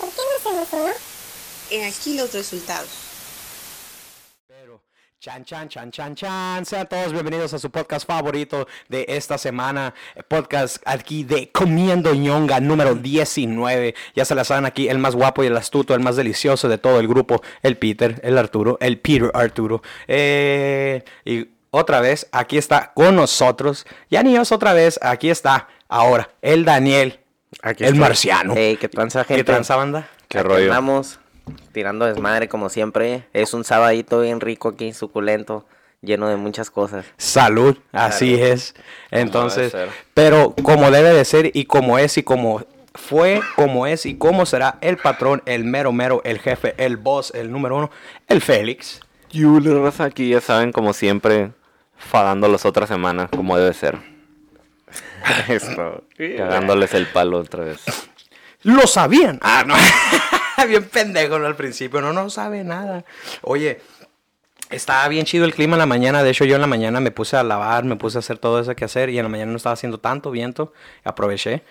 ¿Por qué no hacemos uno? He aquí los resultados. Pero, chan, chan, chan, chan, chan. Sean todos bienvenidos a su podcast favorito de esta semana. Podcast aquí de Comiendo ñonga número 19. Ya se la saben aquí, el más guapo y el astuto, el más delicioso de todo el grupo. El Peter, el Arturo, el Peter Arturo. Eh, y otra vez, aquí está con nosotros. Ya ni es otra vez, aquí está ahora el Daniel. Aquí el estoy. marciano. Ey, ¿qué tranza, gente? ¿Qué tranza banda? ¿Qué Aquí rollo? Andamos tirando desmadre como siempre. Es un sabadito bien rico aquí, suculento, lleno de muchas cosas. Salud, así Salud. es. Entonces, pero como debe de ser y como es y como fue, como es y como será el patrón, el mero mero, el jefe, el boss, el número uno, el Félix. Yule, raza, aquí ya saben, como siempre, fadándolos otra semana, como debe ser. Esto. Cagándoles el palo otra vez. Lo sabían. Ah, no. bien pendejo ¿no? al principio, no, no sabe nada. Oye, estaba bien chido el clima en la mañana. De hecho, yo en la mañana me puse a lavar, me puse a hacer todo eso que hacer. Y en la mañana no estaba haciendo tanto viento. Aproveché.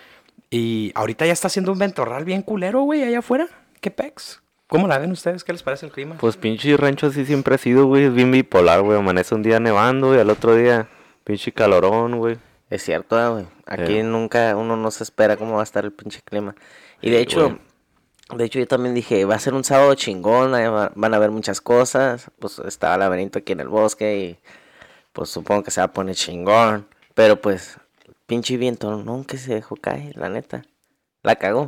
Y ahorita ya está haciendo un ventorral bien culero, güey, allá afuera. ¿Qué pex? ¿Cómo la ven ustedes? ¿Qué les parece el clima? Pues pinche rancho así siempre ha sido, güey. Es bien bipolar, güey. Amanece un día nevando y al otro día pinche calorón, güey. Es cierto, ah, güey. Aquí Eh. nunca uno no se espera cómo va a estar el pinche clima. Y de Sí, hecho, de hecho yo también dije, va a ser un sábado chingón, van a haber muchas cosas. Pues estaba el laberinto aquí en el bosque y pues supongo que se va a poner chingón. Pero pues, pinche viento nunca se dejó caer, la neta. La cagó.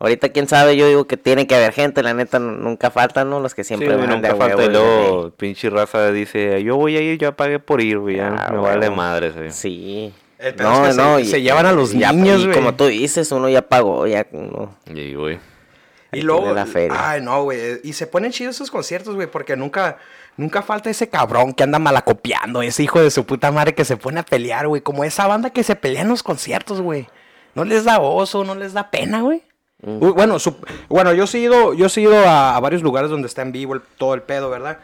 Ahorita quién sabe, yo digo que tiene que haber gente, la neta nu- nunca faltan, ¿no? Los que Sí, siempre güey, van de nunca falta. huevo Y de luego, pinche raza dice, yo voy a ir, yo pagué por ir, güey. Ah, me vale madre, güey. Sí. El pedo es que se- se llevan a los ya- niños, y güey. como tú dices, uno ya pagó, ya uno. Y, güey. Y luego, la feria. ay no, güey, y se ponen chidos esos conciertos, güey, porque nunca, nunca falta ese cabrón que anda malacopiando, ese hijo de su puta madre que se pone a pelear, güey, como esa banda que se pelea en los conciertos, güey. No les da oso, no les da pena, güey. Uy, Bueno, su- bueno, yo he ido, yo sí he ido a, a varios lugares donde está en vivo el- todo el pedo, ¿verdad?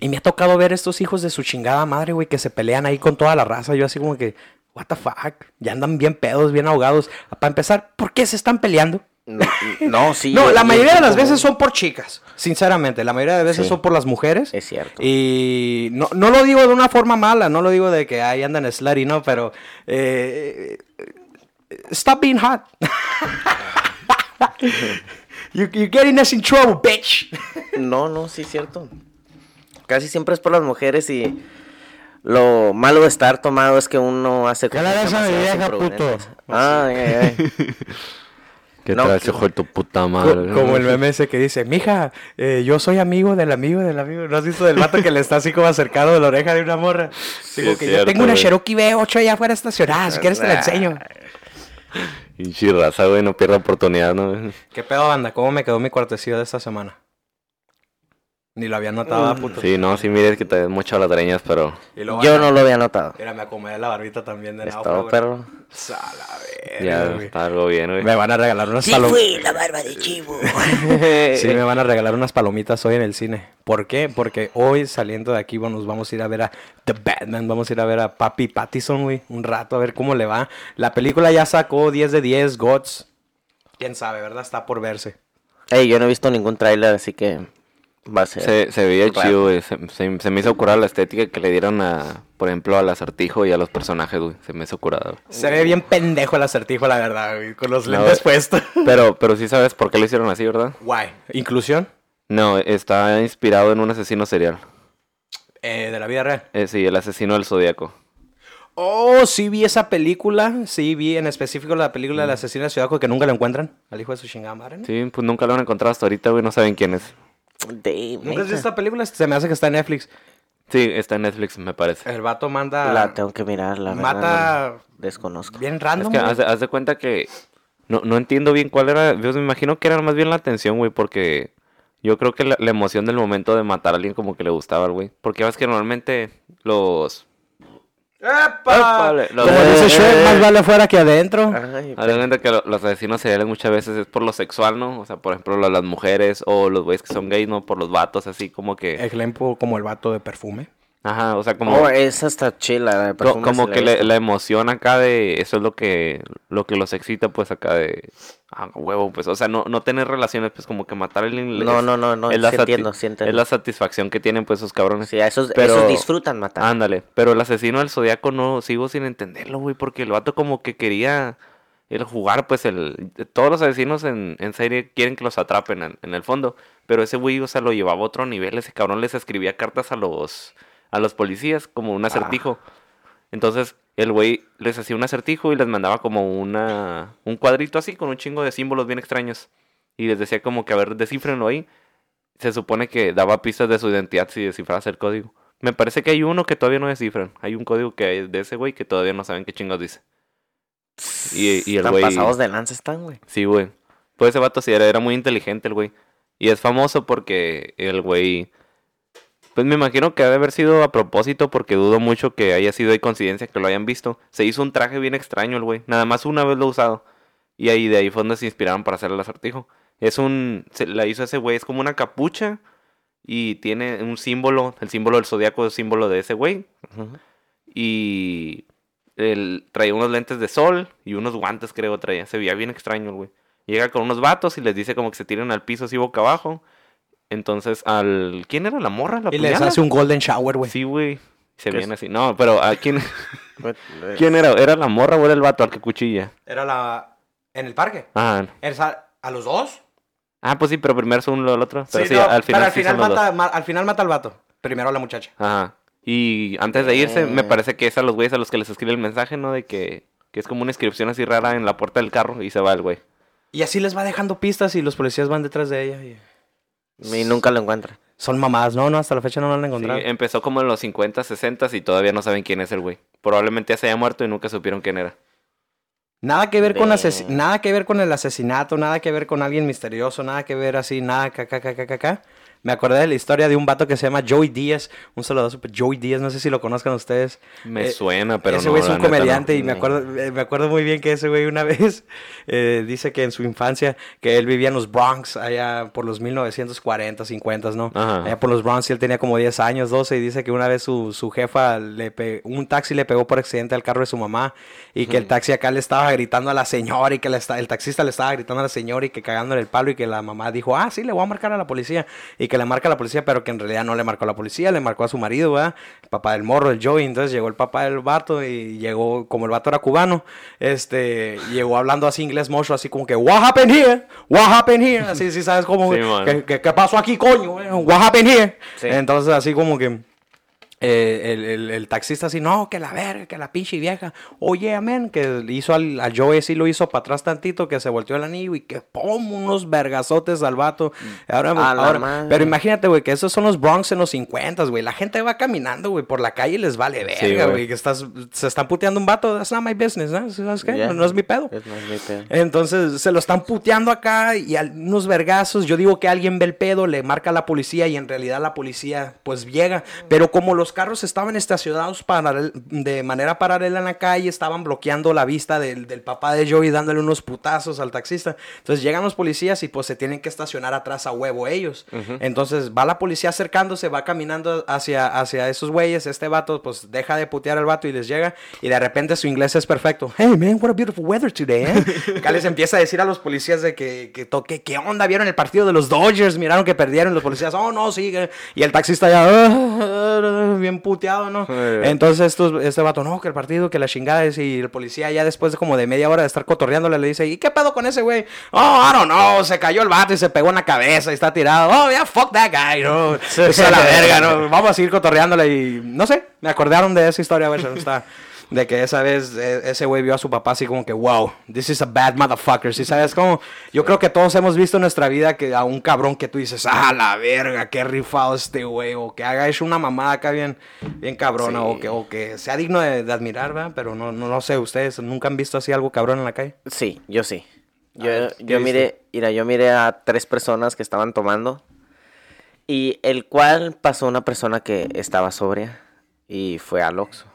Y me ha tocado ver estos hijos de su chingada madre, güey, que se pelean ahí con toda la raza. Yo así como que, what the fuck, ya andan bien pedos, bien ahogados. Para empezar, ¿por qué se están peleando? No, no, sí. No, yo- la yo mayoría de las como- veces son por chicas, sinceramente. La mayoría de veces Sí. son por las mujeres. Es cierto. Y no, no lo digo de una forma mala, no lo digo de que ahí andan slutty, no, pero... eh, stop being hot. you, you're getting us in trouble, bitch. No, no, sí, cierto. Casi siempre es por las mujeres y lo malo de estar tomado es que uno hace ¿Qué le das a mi vieja, puto? Ay, ay, ay. ¿Qué No, que- hijo de tu puta Co- madre? como el meme ese que dice, mija, eh, yo soy amigo del amigo del amigo. ¿No has visto del vato que le está así como acercado de la oreja de una morra? Sí, que yo tengo una. Cherokee V8 allá afuera estacionada, si quieres te la enseño. Pinche raza, güey, no pierda oportunidad, ¿no? ¿Qué pedo, banda? ¿Cómo me quedó mi cortesía de esta semana? Ni lo había notado, ¿ah, puto. Sí, no, sí, mires que te ves mucho las dreñas, pero... Yo no lo había notado. Mira, me acomodé la barbita también de Es náufrago, perro. Sa la verga, Ya güey. está algo bien, güey. Me van a regalar unas palomitas. la barba de chivo. Sí, me van a regalar unas palomitas hoy en el cine. ¿Por qué? Porque hoy saliendo de aquí bueno, nos vamos a ir a ver a The Batman, vamos a ir a ver a Papi Pattison, güey, un rato a ver cómo le va. La película ya sacó 10 de 10, Gods. Quién sabe, ¿verdad? Está por verse. Ey, yo no he visto ningún tráiler, así que va a ser. Se, se veía Raro. chido, güey. Se, se- se me hizo curar la estética que le dieron a, por ejemplo, al acertijo y a los personajes, güey. Se me hizo curado. Se ve bien pendejo el acertijo, la verdad, güey, con los No, lentes puestos. Pero, pero sí sabes por qué lo hicieron así, ¿verdad? Guay. ¿Inclusión? No, está inspirado en un asesino serial. Eh, de la vida real. Eh, sí, el asesino del zodiaco. Oh, sí vi esa película. Sí vi en específico la película del asesino de Ciudad que nunca lo encuentran. Al hijo de su chingada madre, ¿no? Sí, pues nunca lo han encontrado hasta ahorita, güey. No saben quién es. Damn, ¿Nunca has visto esta película? Se me hace que está en Netflix. Sí, está en Netflix, me parece. El vato manda... La tengo que mirar, la Mata no- desconozco. bien Es random. que haz, de- haz de cuenta que No, no entiendo bien cuál era. Yo me imagino que era más bien la atención, güey, porque yo creo que la, la emoción del momento de matar a alguien como que le gustaba al güey. Porque ves que normalmente los. Los- Como dice Shrek, eh, más vale afuera que adentro. Ay, cuenta que lo- los asesinos seriales muchas veces es por lo sexual, ¿no? O sea, por ejemplo, la- las mujeres o los güeyes que son gays, ¿no? Por los vatos, así como que... Ejemplo, como el vato de perfume. Ajá, o sea, como... Oh, esa está chila. Co- como que la, emoción acá de eso es lo que lo que los excita pues acá de ah, huevo pues o sea no, no tener relaciones pues como que matar a alguien No, es- no, no, no, es la sí sati- entiendo, sí entiendo. es la satisfacción que tienen pues esos cabrones Sí, a esos, Pero- esos disfrutan matar. ándale pero el asesino del zodiaco no sigo sin entenderlo güey porque el vato como que quería el jugar pues el todos los asesinos en, en serie quieren que los atrapen en, en el fondo pero ese güey o sea lo llevaba a otro nivel ese cabrón les escribía cartas a los a los policías como un acertijo entonces el güey les hacía un acertijo y les mandaba como una un cuadrito así con un chingo de símbolos bien extraños y les decía como que a ver descifrenlo ahí se supone que daba pistas de su identidad si descifrabas el código me parece que hay uno que todavía no descifran hay un código que hay de ese güey que todavía no saben qué chingos dice y, y el güey pasados de lanza están, güey. Sí, güey. Pues ese vato sí era, era muy inteligente el güey. Y es famoso porque el güey. Pues me imagino que ha de haber sido a propósito porque dudo mucho que haya sido de coincidencia que lo hayan visto. Se hizo un traje bien extraño el güey. Nada más una vez lo usado. Y ahí de ahí fue donde se inspiraron para hacer el acertijo. Es un. Se la hizo ese güey. Es como una capucha. Y tiene un símbolo. El símbolo del zodiaco es el símbolo de ese güey. Y él traía unos lentes de sol y unos guantes, creo, traía. Se veía bien extraño el güey. Llega con unos vatos y les dice como que se tiren al piso así boca abajo. Entonces, al. ¿Quién era la morra? ¿La Y les hace un golden shower, güey. Sí, güey. Se ¿Qué viene es? así. No, pero ¿a quién, eh, quién era? ¿Era la morra o era el vato al que cuchilla? Era la... ¿En el parque? Ah, ¿A los dos? ah pues sí, pero primero es uno el otro. Pero sí, no, al final, pero al sí final, son los dos. mata, ma- al final mata al vato. Primero a la muchacha. Ajá. Y antes de irse, me Eh. parece que es a los güeyes a los que les escribe el mensaje, ¿no? De que, que es como una inscripción así rara en la puerta del carro y se va el güey. Y así les va dejando pistas y los policías van detrás de ella. y- Y nunca lo encuentra. Son mamadas. No, no, hasta la fecha no lo han Sí, encontrado. empezó como en los 50, 60 y todavía no saben quién es el güey. Probablemente ya se haya muerto y nunca supieron quién era. Nada que ver con ases- Damn. nada que ver con el asesinato, nada que ver con alguien misterioso, nada que ver así, nada caca caca caca. Me acordé de la historia de un vato que se llama Joey Díaz, un saludazo Joey Díaz, no sé si lo conozcan ustedes. Me Eh, suena, pero ese no. güey es un neta, no. comediante y me acuerdo, eh, me acuerdo muy bien que ese güey una vez eh, dice que en su infancia, que él vivía en los Bronx, allá por los 1940, 50, ¿no? Ajá. Allá por los Bronx y él tenía como 10 años, 12 y dice que una vez su, su jefa, le pe- un taxi le pegó por accidente al carro de su mamá y que el taxi acá le estaba gritando a la señora y que esta- el taxista le estaba gritando a la señora y que cagándole el palo y que la mamá dijo, ah, sí, le voy a marcar a la policía y que le marca a la policía, pero que en realidad no le marcó a la policía, le marcó a su marido, ¿verdad? El papá del morro, el Joey, entonces llegó el papá del vato y llegó, como el vato era cubano, este, llegó hablando así inglés mocho, así como que, what happened here? What happened here? Así, sí, ¿sabes cómo? Sí. ¿Qué, pasó aquí, coño? What happened here? Sí. Entonces así como que... eh, el, el- el taxista así, no, que la verga, que la pinche vieja. Oye, amén, que hizo al, al Joey, sí lo hizo para atrás tantito, que se volteó el anillo y que pum, unos vergazotes al vato. Ahora, la ahora- madre. pero imagínate, güey, que esos son los Bronx en los 50, güey. La gente va caminando, güey, por la calle y les vale verga, güey. que estás, se están puteando un vato, that's not my business, ¿no? ¿Sabes qué? No, no es mi pedo. Entonces se lo están puteando acá y al- unos vergazos. Yo digo que alguien ve el pedo, le marca a la policía y en realidad la policía pues llega. Pero como los carros estaban estacionados de manera paralela en la calle, estaban bloqueando la vista del, del papá de Joey dándole unos putazos al taxista. Entonces llegan los policías y pues se tienen que estacionar atrás a huevo ellos. Entonces va la policía acercándose, va caminando hacia, hacia esos güeyes. Este vato pues deja de putear al vato y les llega. Y de repente su inglés es perfecto. Hey man, what a beautiful weather today, eh. Acá les empieza a decir a los policías de que, que toque, ¿qué onda? ¿Vieron el partido de los Dodgers? Miraron que perdieron los policías. Oh, no, sigue. Y el taxista ya, "Ah, bien puteado, ¿no? Entonces estos, este vato, no, que el partido, que la chingada es. Y el policía ya después de como de media hora de estar cotorreándole le dice, ¿y qué pedo con ese güey? Oh, I don't know, se cayó el vato y se pegó en la cabeza y está tirado. Oh, yeah, fuck that guy, ¿no? Eso es la verga, ¿no? Vamos a seguir cotorreándole y no sé, me acordaron de esa historia, güey, está. De que esa vez eh, ese güey vio a su papá así como que, wow, this is a bad motherfucker. ¿Sí sabes cómo? Yo creo que todos hemos visto en nuestra vida que a un cabrón que tú dices, ah, la verga, qué rifado este güey. O que haga hecho una mamada acá bien, bien cabrona. O, que, o que sea digno de, de admirar, ¿verdad? Pero no, no, no sé, ustedes nunca han visto así algo cabrón en la calle. Sí, yo sí. Yo, ver, ¿qué yo miré, mira, yo miré a tres personas que estaban tomando. Y el cual pasó una persona que estaba sobria y fue al Oxxo.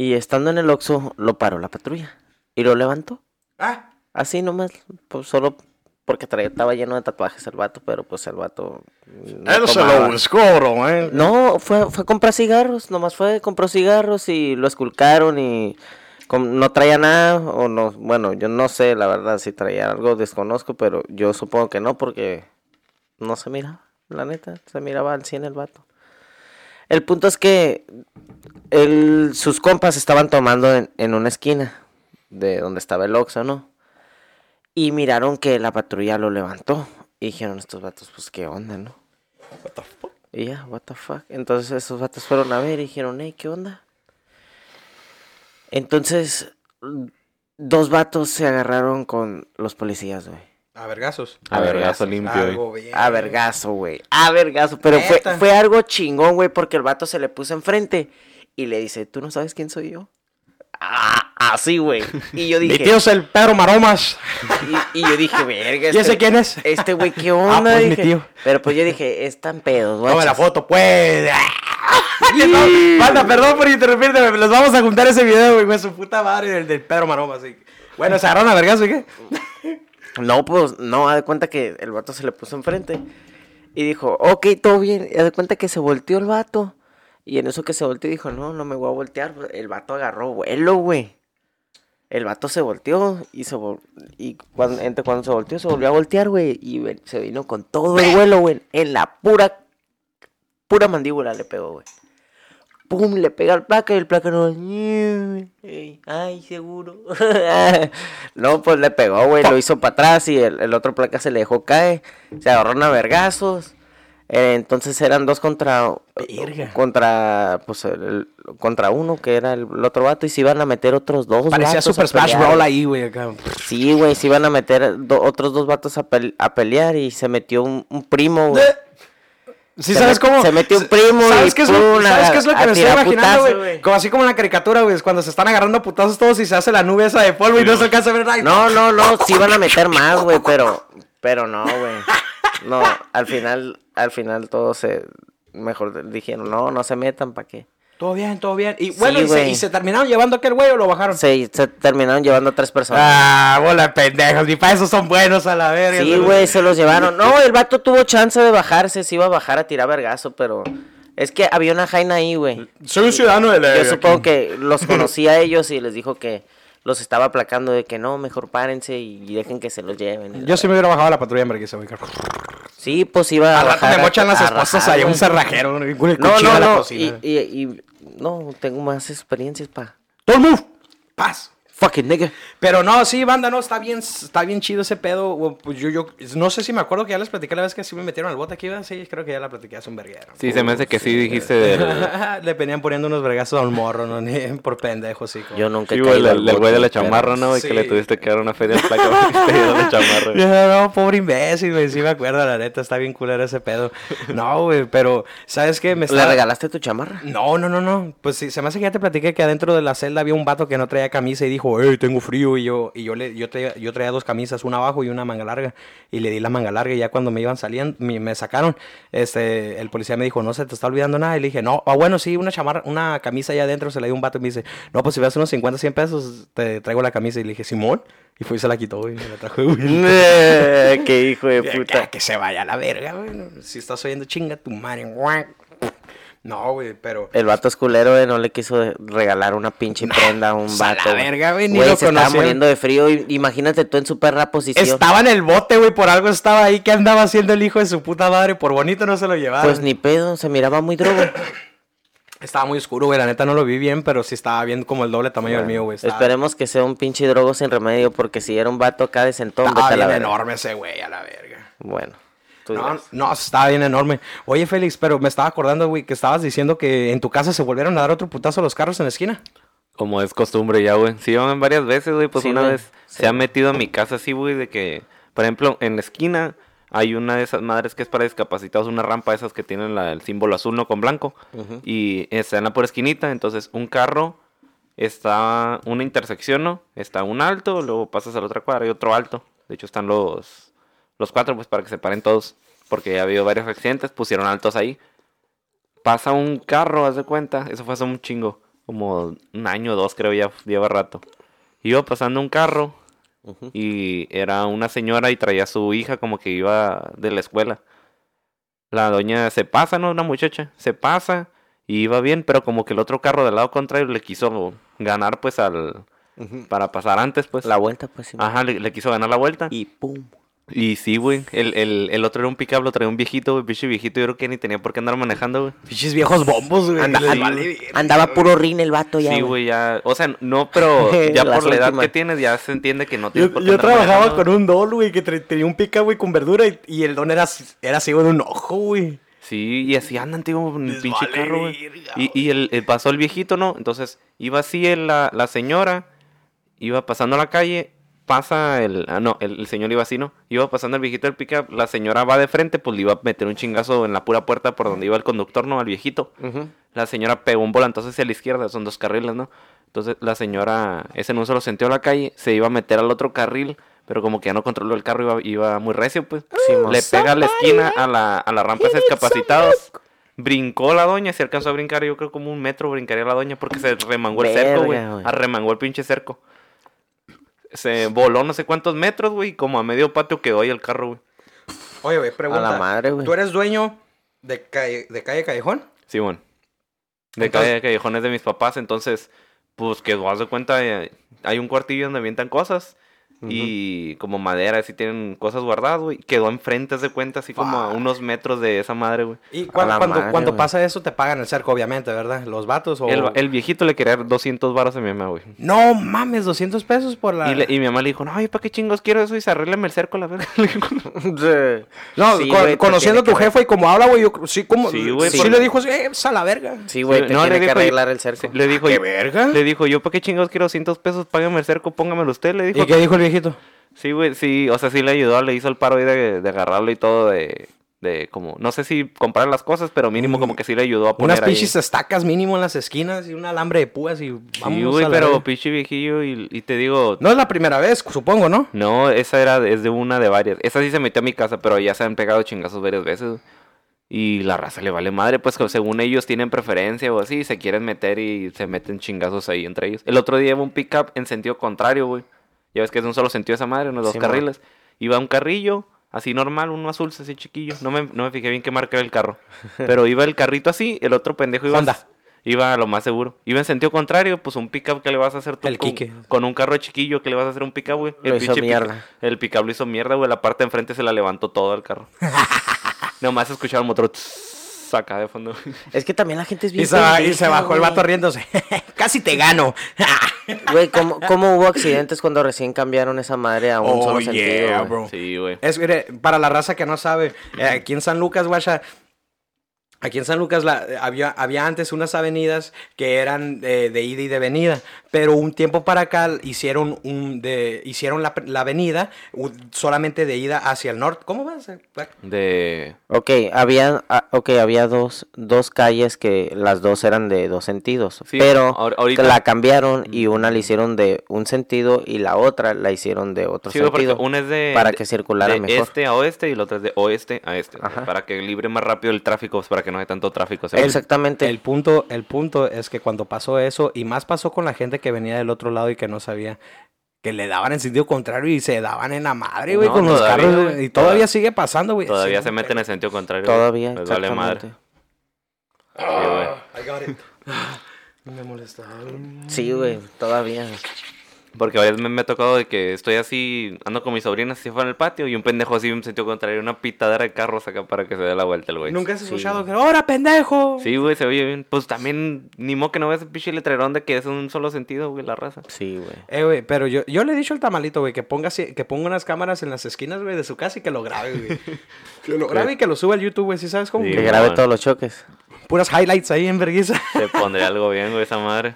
Y estando en el Oxxo, lo paró la patrulla. Y lo levantó. Ah, Así nomás, pues solo porque traía, estaba lleno de tatuajes el vato, pero pues el vato... no él se lo buscó, bro, eh. No, fue, fue a comprar cigarros, nomás fue, compró cigarros y lo esculcaron y no traía nada, o no, bueno, yo no sé la verdad si traía algo, desconozco, pero yo supongo que no porque no se miraba, la neta, se miraba al 100 el vato. El punto es que sus compas estaban tomando en, en una esquina de donde estaba el Oxxo, ¿no? Y miraron que la patrulla lo levantó y dijeron estos vatos, pues qué onda, ¿no? What the fuck? Y ya, what the fuck. Entonces esos vatos fueron a ver y dijeron, hey, ¿qué onda? Entonces, dos vatos se agarraron con los policías, güey. A vergazos. A vergazo limpio, güey. Algo bien. A vergazo, güey. A vergazo. Pero fue, fue algo chingón, güey, porque el vato se le puso enfrente y le dice, ¿tú no sabes quién soy yo? Ah, así, güey. Y yo Mi dije, tío es el Pedro Maromas. y, y yo dije, verga. ¿Y ese quién es? Este güey, ¿qué onda? pues, mi tío. Pero pues yo dije, están pedos, Toma la guachas". foto, pues. No, Banda, perdón por interrumpirte, les vamos a juntar ese video, güey, con su puta madre del, del Pedro Maromas. Bueno, se agarraron a vergazo, ¿y qué? No, pues, no, haz de cuenta que el vato se le puso enfrente. Y dijo, ok, todo bien. Y haz de cuenta que se volteó el vato. Y en eso que se volteó dijo, no, no me voy a voltear. El vato agarró vuelo, güey. El vato se volteó y se vol- y cuando, entre cuando se volteó se volvió a voltear, güey. Y se vino con todo el vuelo, güey. En la pura, pura mandíbula le pegó, güey. Pum, le pega al placa y el placa no. Ay, seguro. no, pues le pegó, güey. Lo hizo para atrás y el, el otro placa se le dejó caer. Se agarraron a vergazos. Eh, entonces eran dos contra. Verga. Contra. Pues el, contra uno, que era el, el otro vato. Y se iban a meter otros dos. Parecía Super Smash. Brawl ahí, güey, acá. Sí, güey, se iban a meter do- otros dos vatos a, pel- a pelear y se metió un, un primo, güey. Sí, Se ¿sabes cómo? se metió un primo ¿Sabes y qué es lo, ¿sabes qué es lo que me estoy imaginando, güey? Como así como en la caricatura, güey, es cuando se están agarrando putazos todos y se hace la nube esa de polvo y no se alcanza a ver nada. No, no, no, sí iban a meter más, güey, pero, pero no, güey. No, al final, al final todos se, mejor dijeron, no, no se metan, ¿para qué? Todo bien, todo bien. Y Sí, bueno, y, se, y se terminaron llevando a aquel güey o lo bajaron. Se, se terminaron llevando a tres personas. Ah, bola de pendejos, ni para eso son buenos a la verga. Sí, güey, se los llevaron. No, el vato tuvo chance de bajarse, se iba a bajar a tirar vergazo, pero es que había una jaina ahí, güey. Soy un ciudadano de la Yo supongo que los conocía a ellos y les dijo que los estaba aplacando de que no, mejor párense y dejen que se los lleven. Yo sí me hubiera bajado a la patrulla en vergüenza, güey. Sí, pues iba a Al rato bajar me a- mochan las esposas ahí, un cerrajero, el No, no, de la no. Y, cocina. y, y- no, tengo más experiencias pa. Don't move. Paz. Fucking nigga. Pero no, sí, banda, no, está bien, está bien chido ese pedo. Pues yo, yo, no sé si me acuerdo que ya les platicé la vez que sí me metieron al bote aquí, ¿verdad? Sí, creo que ya la platiqué hace un verguero. Sí, se me hace que sí dijiste del... Le venían poniendo unos vergazos al morro, ¿no? Ni por pendejo, sí. como- Yo nunca Sí, he caído el güey de la chamarra, ¿no? güey? Que le Sí. tuviste que dar una feria de placa te dio la chamarra. No, no, pobre imbécil, güey. Sí me acuerdo, la neta, está bien culero ese pedo. No, güey, pero, ¿sabes qué? Me ¿Le regalaste tu chamarra? No, no, no, no. Pues sí, se me hace que ya te platiqué que adentro de la celda había un vato que no traía camisa y dijo, hey, tengo frío. Y yo, y yo le, yo traía, yo traía dos camisas, una abajo y una manga larga. Y le di la manga larga y ya cuando me iban saliendo, me, me sacaron, este, el policía me dijo, no se te está olvidando nada. Y le dije, no, ah, bueno, sí, una chamarra, una camisa allá adentro, se la dio un vato y me dice, no, pues si ves unos 50, 100 pesos, te traigo la camisa. Y le dije, Simón. Y fue y se la quitó y me la trajo. güey. Qué hijo de Que, puta. que se vaya a la verga, güey. Si estás oyendo chinga tu madre. guac. No, güey, pero... El vato es culero, güey, no le quiso regalar una pinche prenda a un pues, a la vato. verga, güey, ni lo se estaba muriendo de frío. y- Imagínate tú en su perra posición. Estaba en el bote, güey, por algo estaba ahí. ¿Qué andaba haciendo el hijo de su puta madre? Por bonito no se lo llevaron. Pues ni pedo, se miraba muy drogo. Estaba muy oscuro, güey. La neta no lo vi bien, pero sí estaba bien como el doble tamaño del mío, güey. Estaba, Esperemos que sea un pinche drogo sin remedio, porque si era un vato acá de sentón, estaba vete a la bien verga. enorme ese güey, a la verga. Bueno, No, no, estaba bien enorme. Oye, Félix, pero me estaba acordando, güey, que estabas diciendo que en tu casa se volvieron a dar otro putazo a los carros en la esquina. Como es costumbre ya, güey. Sí, van varias veces, güey. Pues Sí, una güey. vez Sí. se ha metido a mi casa así, güey, de que, por ejemplo, en la esquina hay una de esas madres que es para discapacitados, una rampa de esas que tienen la- el símbolo azul, no con blanco. Y está en la pura esquinita, entonces un carro está una intersección, ¿no? Está un alto, luego pasas a la otra cuadra y otro alto. De hecho, están los, los cuatro, pues para que se paren todos. Porque ya ha habido varios accidentes, pusieron altos ahí. Pasa un carro, haz de cuenta. Eso fue hace un chingo. Como un año o dos, creo, ya lleva rato. Iba pasando un carro y era una señora y traía a su hija como que iba de la escuela. La doña se pasa, ¿no? Una muchacha, se pasa y iba bien, pero como que el otro carro del lado contrario le quiso ganar pues al... para pasar antes pues. La vuelta, pues sí. Ajá, le, le quiso ganar la vuelta. Y pum. Y sí, güey, el, el, el otro era un pickup, lo traía un viejito, güey, pinche viejito, yo creo que ni tenía por qué andar manejando, güey. Pinches viejos bombos, güey. Vale. Andaba puro rin el vato ya. Sí, güey. ya, o sea, no, pero ya por la edad que tienes ya se entiende que no tienes Yo, por qué yo andar trabajaba manejando. con un don, güey, que tenía un pica, güey, con verdura y, y el don era, era ciego de un ojo, güey. Sí, y así andan, tío, en el pinche vale carro, güey. Y, y el, el- pasó el viejito, ¿no? Entonces, iba así el- la, la señora, iba pasando la calle, pasa el... Ah, no, el, el señor iba así, ¿no? Iba pasando el viejito del pickup, la señora va de frente, pues le iba a meter un chingazo en la pura puerta por donde iba el conductor, ¿no? Al viejito. La señora pegó un volantazo hacia la izquierda, son dos carriles, ¿no? Entonces la señora, ese en un solo sentido a la calle, se iba a meter al otro carril, pero como que ya no controló el carro, iba, iba muy recio, pues. Simón. Le pega a la esquina a la, a la rampa de discapacitados. Brincó la doña, se alcanzó a brincar, yo creo como un metro brincaría la doña porque se remangó el cerco, güey. Arremangó el pinche cerco. Se voló no sé cuántos metros, güey, y como a medio patio quedó ahí el carro, güey. Oye, güey, pregunta. A la madre, güey. ¿Tú eres dueño de calle, de calle Callejón? Sí, bueno. De Entonces- calle callejones de mis papás, entonces, pues quedó, haz de cuenta, eh, hay un cuartillo donde avientan cosas. Y como madera, así tienen cosas guardadas, güey. Quedó enfrente, de cuenta, así como a unos metros de esa madre, güey. Y cuando, cuando, madre, cuando güey. pasa eso te pagan el cerco, obviamente, ¿verdad? Los vatos o... El, el viejito le quería dar 200 varos a mi mamá, güey. No mames, 200 pesos por la... Y, le- y mi mamá le dijo, no, ay, ¿para qué chingos quiero eso? Y se arréglame el cerco, la verga. Le dijo, No, Sí, con- güey, te conociendo a tu que jefa y como habla, güey, yo sí, como... Sí, Sí, güey, sí por- le dijo, eh, pues a la verga. Sí, güey, te No, le tiene que dijo- arreglar el cerco. le dijo, ¿Qué verga? le dijo, yo, ¿para qué chingos quiero 200 pesos? Págame el cerco, póngamelo usted, le dijo. ¿Y qué dijo el viejito? Sí, güey, sí, o sea, sí le ayudó, le hizo el paro ahí de, de agarrarlo y todo, de, de como, no sé si comprar las cosas, pero mínimo como que sí le ayudó a poner Unas ahí. pinches estacas mínimo en las esquinas y un alambre de púas y Sí, vamos güey, a la pero pinche viejillo y, y te digo, No es la primera vez, supongo, ¿no? no, esa era, es de una de varias. Esa sí se metió a mi casa, pero ya se han pegado chingazos varias veces. Y la raza le vale madre, pues que según ellos tienen preferencia o así, se quieren meter y se meten chingazos ahí entre ellos. El otro día iba un pickup en sentido contrario, güey. Ya ves que es un solo sentido esa madre, unos dos Sí, carriles. Iba un carrillo, así normal, uno azul, así chiquillo. No me, no me fijé bien qué marca era el carro. Pero iba el carrito así, el otro pendejo iba... Honda. Iba a lo más seguro. Iba en sentido contrario, pues un pickup que le vas a hacer tú El con, Quique. con un carro chiquillo que le vas a hacer un pickup, güey. Lo hizo pinche pick- mierda. el pickup lo hizo mierda, güey. La parte de enfrente se la levantó todo el carro. Nomás escuchaba el motor tss, acá de fondo. Es que también la gente es bien Y se, y se pendeja, bajó el vato riéndose. Casi te gano. Güey, ¿cómo, ¿cómo hubo accidentes cuando recién cambiaron esa madre a un Oh, solo yeah, sentido? bro. Sí, güey. Es mire, para la raza que no sabe, eh, aquí en San Lucas, guacha, aquí en San Lucas la- había, había antes unas avenidas que eran eh, de ida y de venida, pero un tiempo para acá hicieron un de hicieron la, la avenida solamente de ida hacia el norte. ¿Cómo vas? De. Ok, había, ah, okay, había dos, dos calles que las dos eran de dos sentidos, Sí, pero ahorita- la cambiaron y una la hicieron de un sentido y la otra la hicieron de otro Sí, sentido. una es de. para de- que circulara de mejor. este a oeste y la otra es de oeste a este. Ajá. Para que libre más rápido el tráfico, pues, para que no haya tanto tráfico. ¿sabes? Exactamente. El punto, el punto es que cuando pasó eso, y más pasó con la gente que venía del otro lado y que no sabía, que le daban en sentido contrario y se daban en la madre, güey, No, con los carros. Y todavía Toda- sigue pasando, güey. Todavía Sí, se meten en sentido contrario. Todavía, Les vale madre. Sí, güey. I got it. No me molesta. Sí, güey, todavía. Porque a veces me, me ha tocado de que estoy así, ando con mis sobrinas así fuera en el patio y un pendejo así en sentido contrario, una pitadera de carros acá para que se dé la vuelta el güey. Nunca has Sí. escuchado que, ¡Hora, pendejo! Sí, güey, se oye bien. Pues también, ni modo que no veas el pinche letrerón de que es un solo sentido, güey, la raza. Sí, güey. Eh, güey, pero yo, yo le he dicho al tamalito, güey, que ponga, que ponga unas cámaras en las esquinas, güey, de su casa y que lo grabe, güey. que lo grabe y que lo suba al YouTube, güey, ¿sí sabes cómo? Sí, Que grabe todos los choques. Puras highlights ahí en vergüenza. Se pondría algo bien, güey, esa madre.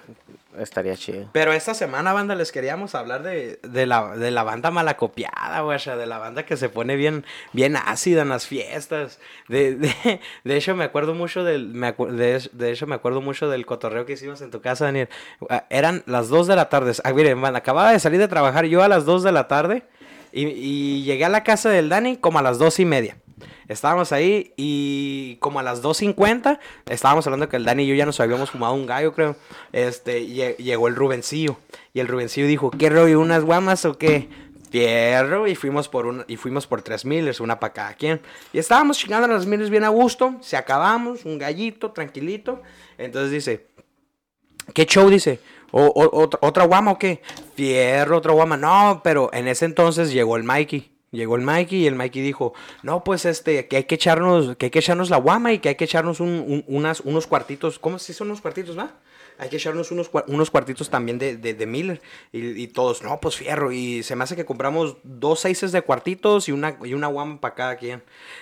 Estaría chido. Pero esta semana, banda, les queríamos hablar de, de, la, de la banda malacopiada, güey, de la banda que se pone bien, bien ácida en las fiestas. De, de, de hecho, me acuerdo mucho del, me de, de hecho, me acuerdo mucho del cotorreo que hicimos en tu casa, Daniel. Ah, Eran las 2 de la tarde. Ah, miren, acababa de salir de trabajar yo a las 2 de la tarde y, y llegué a la casa del Dani como a las dos y media. Estábamos ahí y como a las 2.50 estábamos hablando que el Dani y yo ya nos habíamos fumado un gallo, creo. Este, lle- llegó el Rubencillo y el Rubencillo dijo, ¿qué rollo? ¿Unas guamas o qué? Fierro y fuimos por un, y fuimos por tres miles, una para cada quien. Y estábamos chingando las miles bien a gusto, se acabamos, un gallito, tranquilito. Entonces dice, ¿Qué show dice? ¿O, o- otra, ¿Otra guama o qué? Fierro, otra guama. No, pero en ese entonces llegó el Mikey. Llegó el Mikey y el Mikey dijo, no, pues este, que hay que echarnos, que hay que echarnos la guama y que hay que echarnos unos cuartitos. ¿Cómo se son unos cuartitos, va? Hay que echarnos unos, unos cuartitos también de, de, de Miller. Y, y todos, no, pues fierro. Y se me hace que compramos dos seises de cuartitos y una, y una guama para cada quien.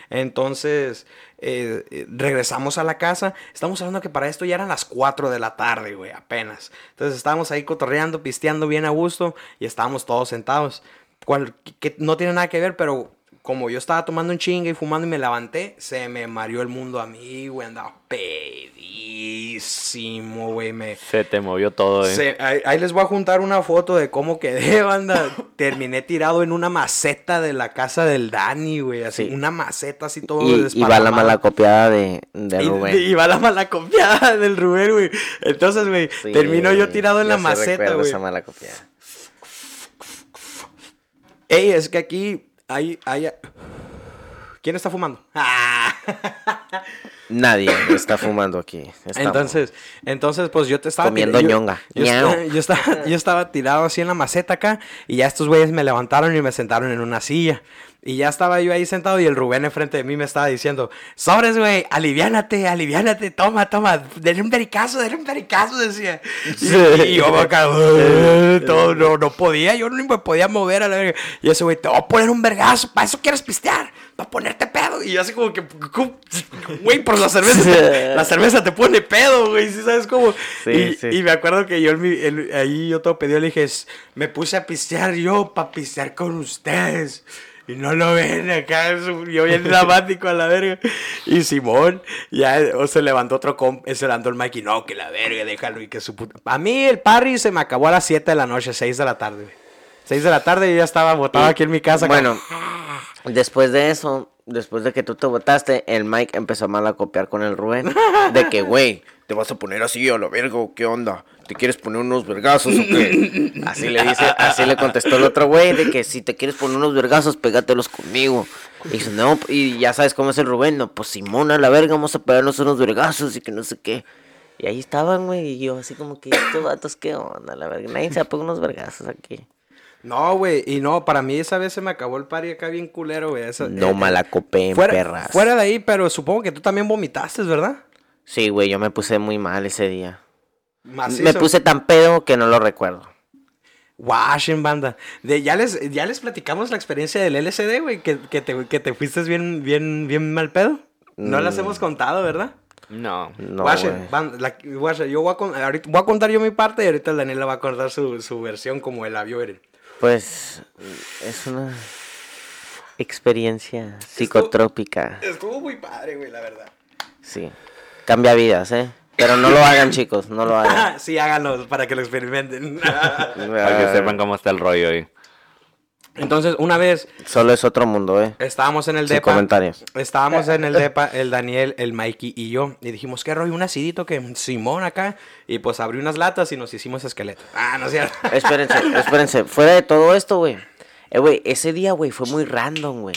Entonces, eh, eh, regresamos a la casa. Estamos hablando que para esto ya eran las 4 de la tarde, güey, apenas. Entonces estábamos ahí cotorreando, pisteando bien a gusto y estábamos todos sentados. Cual- que no tiene nada que ver, pero como yo estaba tomando un chingue y fumando y me levanté, se me mareó el mundo a mí, güey, andaba pedísimo, güey, me... Se te movió todo, eh. Se- ahí, ahí les voy a juntar una foto de cómo quedé, banda. Terminé tirado en una maceta de la casa del Dani, güey. Así, Sí. una maceta así todo Y, y va la mala copiada de, Rubén. Y, va la mala copiada del Rubén, güey. Entonces, güey, Sí, termino yo tirado en la maceta, güey. esa mala copiada. Ey, es que aquí hay, hay... ¿Quién está fumando? Ah. Nadie está fumando aquí. Estamos- Entonces, entonces, pues yo te estaba Comiendo yo- ñonga. Yo, estaba, yo, estaba, yo estaba tirado así en la maceta acá y ya estos güeyes me levantaron y me sentaron en una silla. Y ya estaba yo ahí sentado y el Rubén enfrente de mí me estaba diciendo, sobres, güey, aliviánate, aliviánate, toma, toma, denle un pericazo, denle un pericazo, decía. Y, y yo acá, todo, no, no podía, yo no me podía mover a la verga. Y ese güey, te voy a poner un vergazo, ¿para eso quieres pistear? Para ponerte pedo. Y yo así como que, güey, por la cerveza, te- la cerveza te pone pedo, güey, ¿sí sabes cómo? Y, me acuerdo que yo mi- en- ahí yo todo pedido le dije, "S- me puse a pistear yo para pistear con ustedes. Y no lo ven acá, yo bien dramático a la verga. Y Simón, ya o se levantó otro comp, se levantó el Mikey, no, que la verga, déjalo y que su puta. A mí el parry se me acabó a las 7 de la noche, 6 de la tarde, güey. 6 de la tarde y ya estaba botado aquí en mi casa. Bueno, después de eso, después de que tú te votaste, el Mike empezó mal a copiar con el Rubén. De que, güey, te vas a poner así a la verga, ¿o ¿qué onda? ¿Te quieres poner unos vergazos o qué? Así le dice, así le contestó el otro güey, de que si te quieres poner unos vergazos, pégatelos conmigo. Y dice, no, y ya sabes cómo es el Rubén, no, pues Simón a la verga, vamos a pegarnos unos vergazos y que no sé qué. Y ahí estaban, güey, y yo así como que, estos vatos, ¿qué onda? La verga, nadie se pegado unos vergazos aquí. No, güey, y no, para mí esa vez se me acabó el party acá bien culero, güey. No eh, malacopeen, fuera, perras. fuera de ahí, pero supongo que tú también vomitaste, ¿verdad? Sí, güey, yo me puse muy mal ese día. Macizo. Me puse tan pedo que no lo recuerdo. Washing banda. De, ya, les, ya les platicamos la experiencia del LSD, güey, que, que, te, que te fuiste bien, bien, bien mal pedo. No las Mm. hemos contado, ¿verdad? No. No, güey. banda, la- yo voy a, con- ahorita, voy a contar yo mi parte y ahorita el Daniel le va a contar su, su versión como él la vio. Pues es una experiencia psicotrópica. Estuvo muy padre, güey, la verdad. Sí. Cambia vidas, ¿eh? Pero no lo hagan, chicos, no lo hagan. sí, háganlo para que lo experimenten. Para que sepan cómo está el rollo ahí. Entonces, una vez Solo es otro mundo, ¿eh? estábamos en el Sin depa. comentarios. Estábamos en el depa, el Daniel, el Mikey y yo. Y dijimos, ¿qué rollo? Un acidito que Simón acá. Y pues abrí unas latas y nos hicimos esqueleto. Ah, no es cierto. Espérense, espérense. Fuera de todo esto, güey. Eh, güey, ese día, güey, fue muy random, güey.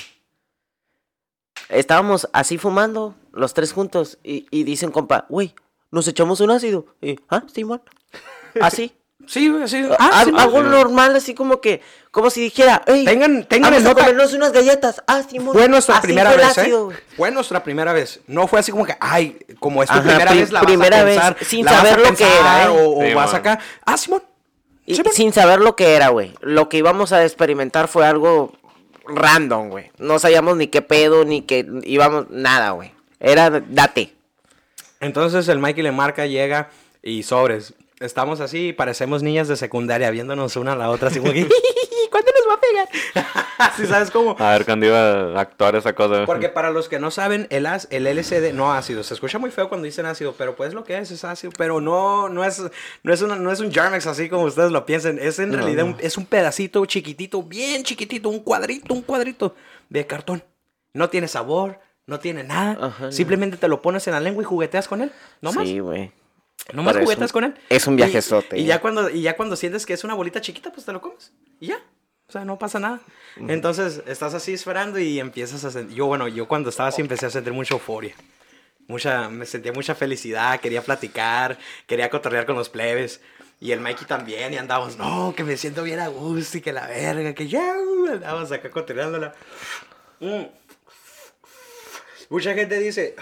Estábamos así fumando, los tres juntos, y, y dicen, compa, güey, nos echamos un ácido. Y, ah, Simón. Así. Sí, güey, sí. Ah, Ah, Simón. algo normal, así como que, como si dijera, hey, Tengan- tengan vamos a nota- comernos unas galletas. Ah, Simón. Fue nuestra Así primera fue vez, ácido, ¿eh? Fue nuestra primera vez. No fue así como que, ay, como es tu Ajá, primera pri- vez, la vas primera a vez, pensar. sin la vas a saber lo que era, ¿eh? O, o Sí, vas man. acá. Ah, Simón. Y Simón. sin saber lo que era, güey. Lo que íbamos a experimentar fue algo random, güey. No sabíamos ni qué pedo, ni que íbamos, nada, güey. Era, date. Entonces el Mikey le marca, llega y sobres. estamos así y parecemos niñas de secundaria viéndonos una a la otra, así como que, ¿cuándo nos va a pegar? ¿Sí sabes cómo? A ver cuándo iba a actuar esa cosa. Porque para los que no saben, el, as- el LCD, no ácido, se escucha muy feo cuando dicen ácido, pero pues lo que es, es ácido, pero no, no, es, no, es, una- no es un Jarmex así como ustedes lo piensen, es en realidad Un, es un pedacito chiquitito, bien chiquitito, un cuadrito, un cuadrito de cartón. No tiene sabor, no tiene nada, Ajá. simplemente te lo pones en la lengua y jugueteas con él, no más. Sí, güey. Es juguetas un- con él. es un Y- viajezote, Y, ¿eh? ya cuando, y ya cuando sientes que es una bolita chiquita, pues te lo comes. Y ya. O sea, no pasa nada. Entonces, estás así esperando y empiezas a sentir... Yo, bueno, yo cuando estaba así empecé a sentir mucha euforia. Mucha, me sentía mucha felicidad, quería platicar, quería cotorrear con los plebes. Y el Mikey también, y andábamos, no, que me siento bien a gusto y que la verga, que ya, uh, andábamos acá cotorreándola. Mm. Mucha gente dice,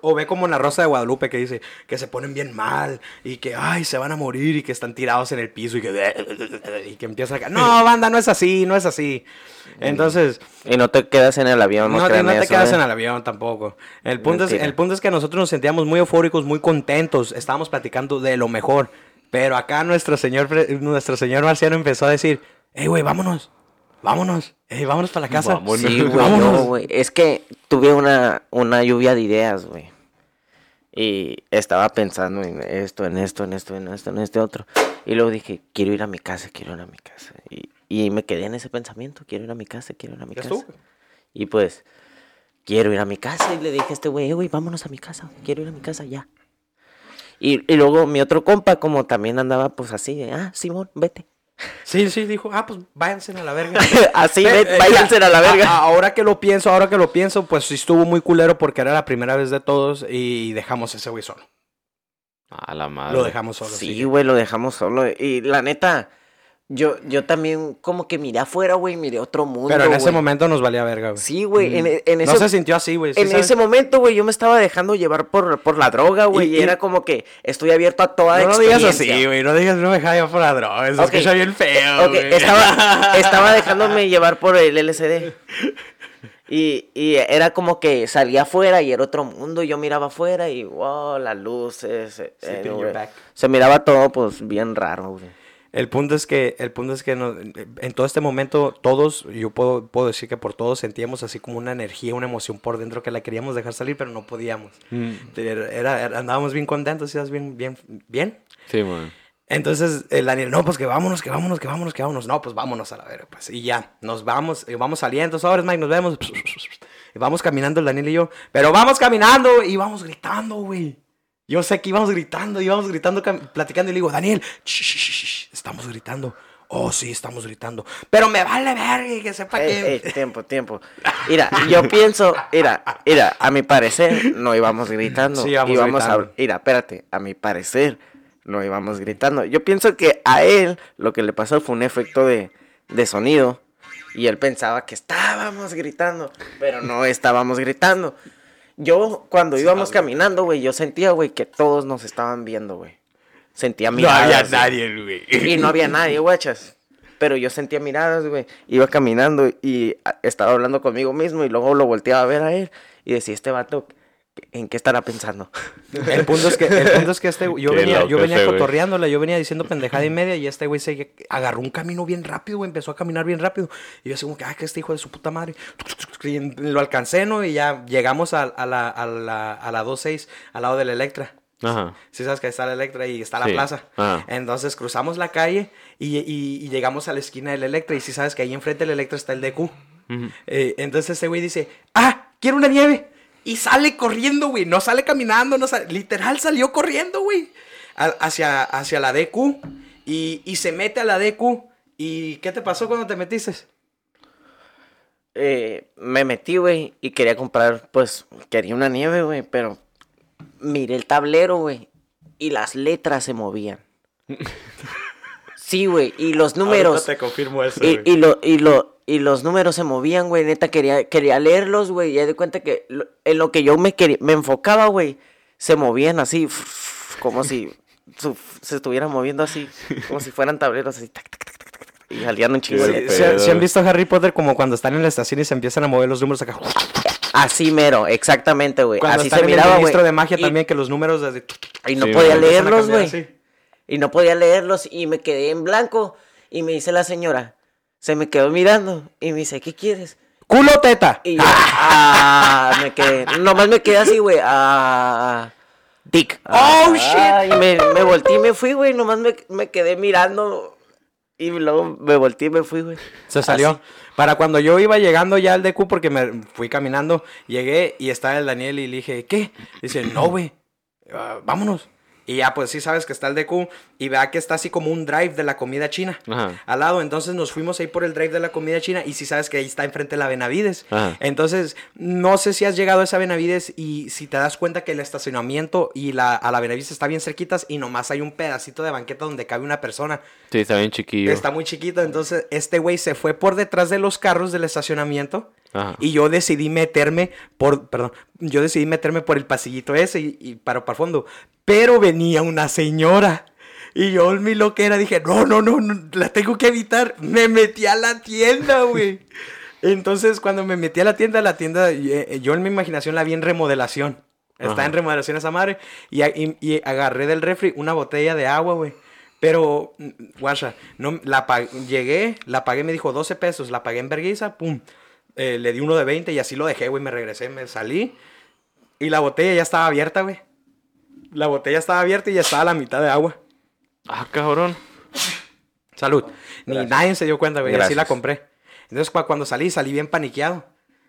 o ve como en la Rosa de Guadalupe que dice que se ponen bien mal y que, ay, se van a morir y que están tirados en el piso y que, y que empieza acá. No, banda, no es así, no es así. Entonces, Y no te quedas en el avión, no, no te, no te eso, quedas ¿eh? en el avión tampoco. El punto, es, el punto es que nosotros nos sentíamos muy eufóricos, muy contentos. Estábamos platicando de lo mejor. Pero acá nuestro señor, nuestro señor Marciano empezó a decir, hey, güey, vámonos. Vámonos. Hey, vámonos para la casa. Vámonos. Sí, güey, Vámonos. no, güey. Es que tuve una, una lluvia de ideas, güey. Y estaba pensando en esto, en esto, en esto, en esto, en este otro. Y luego dije, quiero ir a mi casa, quiero ir a mi casa. Y, y me quedé en ese pensamiento, quiero ir a mi casa, quiero ir a mi ¿Ya casa. estuvo? Y pues, quiero ir a mi casa. Y le dije a este güey, "Eh, güey, vámonos a mi casa, quiero ir a mi casa ya. Y, y luego mi otro compa, como también andaba pues así, ah, Simón, vete. Sí, sí, dijo, ah, pues váyanse a la verga. así, eh, váyanse a la verga. a- ahora que lo pienso, ahora que lo pienso, pues sí estuvo muy culero porque era la primera vez de todos y dejamos ese güey solo. A la madre. Lo dejamos solo. Sí, güey, lo dejamos solo. Y la neta, yo, yo también como que miré afuera, güey, miré otro mundo. Pero en ese güey. momento nos valía verga, güey. Sí, güey, en, en No se sintió así, güey. ¿sí en sabes? ese momento, güey, yo me estaba dejando llevar por, por la droga, güey. Y- Y, y- era como que estoy abierto a toda No lo digas experiencia. así, güey. No digas, no me deja yo por la droga. Se Ok. escucha bien feo, güey. estaba, estaba dejándome llevar por el LCD. Y, y era como que salía afuera y era otro mundo. Y yo miraba afuera y, wow, las luces. eh. Se miraba todo, pues, bien raro, güey. El punto es que, el punto es que no- en todo este momento todos, yo puedo, puedo decir que por todos sentíamos así como una energía, una emoción por dentro que la queríamos dejar salir, pero no podíamos. Mm. Era, andábamos bien contentos, ¿sí? bien, bien, bien. Sí, man. Entonces el Daniel, no, pues que vámonos, que vámonos, que vámonos, que vámonos. No, pues vámonos a la verga, pues. Y ya, nos vamos, vamos saliendo. Sobres, Mike, nos vemos. Y vamos caminando el Daniel y yo. Pero vamos caminando y vamos gritando, güey. Yo sé que íbamos gritando, íbamos gritando, platicando. Y le digo, Daniel, estamos gritando. Oh, sí, estamos gritando. Pero me vale verga que sepa que... Ey, ey, tiempo, tiempo. Mira, yo pienso, mira, mira, a mi parecer no íbamos gritando. Sí, íbamos íbamos gritando. a, mira, espérate, a mi parecer no íbamos gritando. Yo pienso que a él lo que le pasó fue un efecto de, de sonido y él pensaba que estábamos gritando, pero no estábamos gritando. Yo cuando íbamos caminando, güey, yo sentía, güey, que todos nos estaban viendo, güey. Sentía no miradas. había güey. nadie, güey. Y no había nadie, guachas. Pero yo sentía miradas, güey. Iba caminando y estaba hablando conmigo mismo y luego lo volteaba a ver a él y decía, este vato, ¿en qué estará pensando? El punto es que, el punto es que este, yo Qué venía, yo venía cotorreándola, yo venía diciendo pendejada y media y este güey se agarró un camino bien rápido, güey, empezó a caminar bien rápido. Y yo así como que, ay, que este hijo de su puta madre. Y lo alcancé, ¿no? Y ya llegamos a, a la, a la, a la 2.6, al lado de la Electra. Ajá. Sí sabes que está la Electra y está la Sí. plaza. Ajá. Entonces cruzamos la calle y, y- y llegamos a la esquina de la Electra. Y sí sabes que ahí enfrente de la Electra está el DQ. Ujú. Eh, entonces este güey dice, ah, quiero una nieve. Y sale corriendo, güey. No sale caminando, no sale. Literal salió corriendo, güey. Hacia, hacia la DQ. Y, y se mete a la DQ. ¿Y qué te pasó cuando te metiste? Eh, me metí, güey, y quería comprar, pues, quería una nieve, güey, pero miré el tablero, güey, y las letras se movían. Sí, güey, y los números... te confirmo eso, Y, y, lo, y, lo, y los números se movían, güey. Neta, quería, quería leerlos, güey. Y ya de cuenta que lo- en lo que yo me, quería, me enfocaba, güey, se movían así, como si su- se estuvieran moviendo así, como si fueran tableros así. tac, tac, tac, tac, tac, y salían un chingo ¿sí- sí han visto Harry Potter como cuando están en la estación y se empiezan a mover los números acá? Así mero, exactamente, güey. Cuando Así están se en miraba, el güey. ministro de magia Y- también, que los números desde... Y no Sí, podía leerlos, güey. y no podía leerlos y me quedé en blanco y me dice la señora, se me quedó mirando y me dice, ¿qué quieres? ¡Culo teta! Y yo, ah, me quedé, nomás me quedé así, güey, ah, Dick. ah, ¡Oh, shit! ah, y me, me volteé y me fui, güey, nomás me, me quedé mirando y luego me volteé y me fui, güey. Se salió. Para cuando yo iba llegando ya al DQ, porque me fui caminando, llegué y estaba el Daniel y le dije, ¿qué? Dice, no, güey, ah, vámonos. Y ya, pues sí sabes que está el DQ y vea que está así como un drive de la comida china Ajá. al lado. Entonces nos fuimos ahí por el drive de la comida china y sí sabes que ahí está enfrente la Benavides. Ajá. Entonces, no sé si has llegado a esa Benavides y si te das cuenta que el estacionamiento y la, a la Benavides está bien cerquitas y nomás hay un pedacito de banqueta donde cabe una persona. Sí, está bien chiquillo. Está muy chiquito, entonces este güey se fue por detrás de los carros del estacionamiento Ajá. y yo decidí meterme por, perdón, yo decidí meterme por el pasillito ese y, y para para fondo, pero venía una señora y yo en mi loquera dije, no, no, no, no, la tengo que evitar, me metí a la tienda, güey. Entonces cuando me metí a la tienda, la tienda, eh, yo en mi imaginación la vi en remodelación. Está Ajá. en remodelación esa madre. Y, a- y- y agarré del refri una botella de agua, güey. Pero, mm, guacha, no, la llegué, la pagué, me dijo 12 pesos, la pagué en vergüenza, pum. Eh, le di uno de 20 y así lo dejé, güey. Me regresé, me salí. Y la botella ya estaba abierta, güey. La botella estaba abierta y ya estaba a la mitad de agua. Ah, cabrón. Salud. Ni nadie se dio cuenta, güey. Así Gracias. la compré. Entonces, cua- cuando salí, salí bien paniqueado.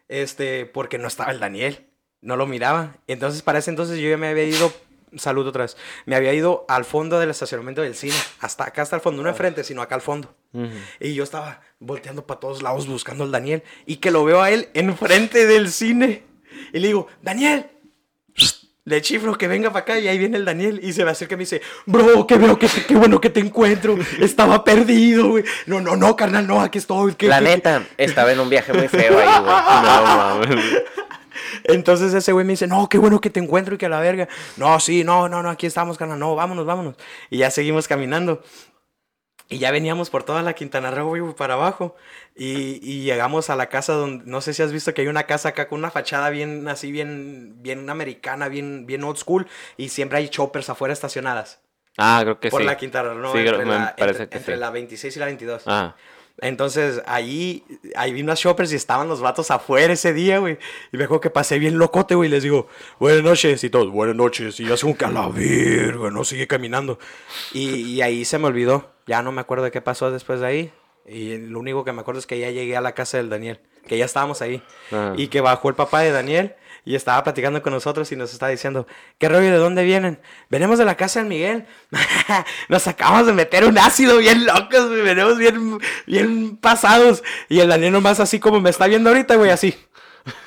Este, porque no estaba el Daniel. No lo miraba. Entonces, para ese entonces yo ya me había ido. Salud otra vez. Me había ido al fondo del estacionamiento del cine. Hasta acá, hasta el fondo. No enfrente, sino acá al fondo. Y yo estaba volteando para todos lados buscando al Daniel. Y que lo veo a él enfrente del cine. Y le digo, Daniel. Le chifro que venga para acá y ahí viene el Daniel y se me acerca y me dice, bro, qué, veo que te- qué bueno que te encuentro. Estaba perdido, güey. No, no, no, carnal, no, aquí estoy. ¿Qué- La qué- neta, estaba en un viaje muy feo ahí, güey. No mames. Entonces ese güey me dice, no, qué bueno que te encuentro y que a la verga. No, sí, no, no, no, aquí estamos, carnal. No, vámonos, vámonos. Y ya seguimos caminando. Y ya veníamos por toda la Quintana Roo, güey, para abajo. Y, y llegamos a la casa donde, no sé si has visto que hay una casa acá con una fachada bien, así, bien, bien americana, bien, bien old school. Y siempre hay choppers afuera estacionadas. Ah, creo que por sí. la Quintana Roo, Sí, entre, la, parece entre- entre sí. la 26 y la 22. Ah. Entonces, ahí, ahí vi unas shoppers y estaban los vatos afuera ese día, güey. Y me acuerdo que pasé bien locote, güey. y Les digo, buenas noches. Y todos, buenas noches. Y yo a la verga, no sigue caminando. Y, y ahí se me olvidó. Ya no me acuerdo de qué pasó después de ahí. Y lo único que me acuerdo es que ya llegué a la casa del Daniel. Que ya estábamos ahí. Ah. Y que bajó el papá de Daniel. Y estaba platicando con nosotros y nos estaba diciendo, ¿qué rollo? ¿De dónde vienen? Venimos de la casa del Miguel. nos acabamos de meter un ácido bien locos, güey. Venimos bien, bien pasados. Y el Daniel nomás así como me está viendo ahorita, güey, así.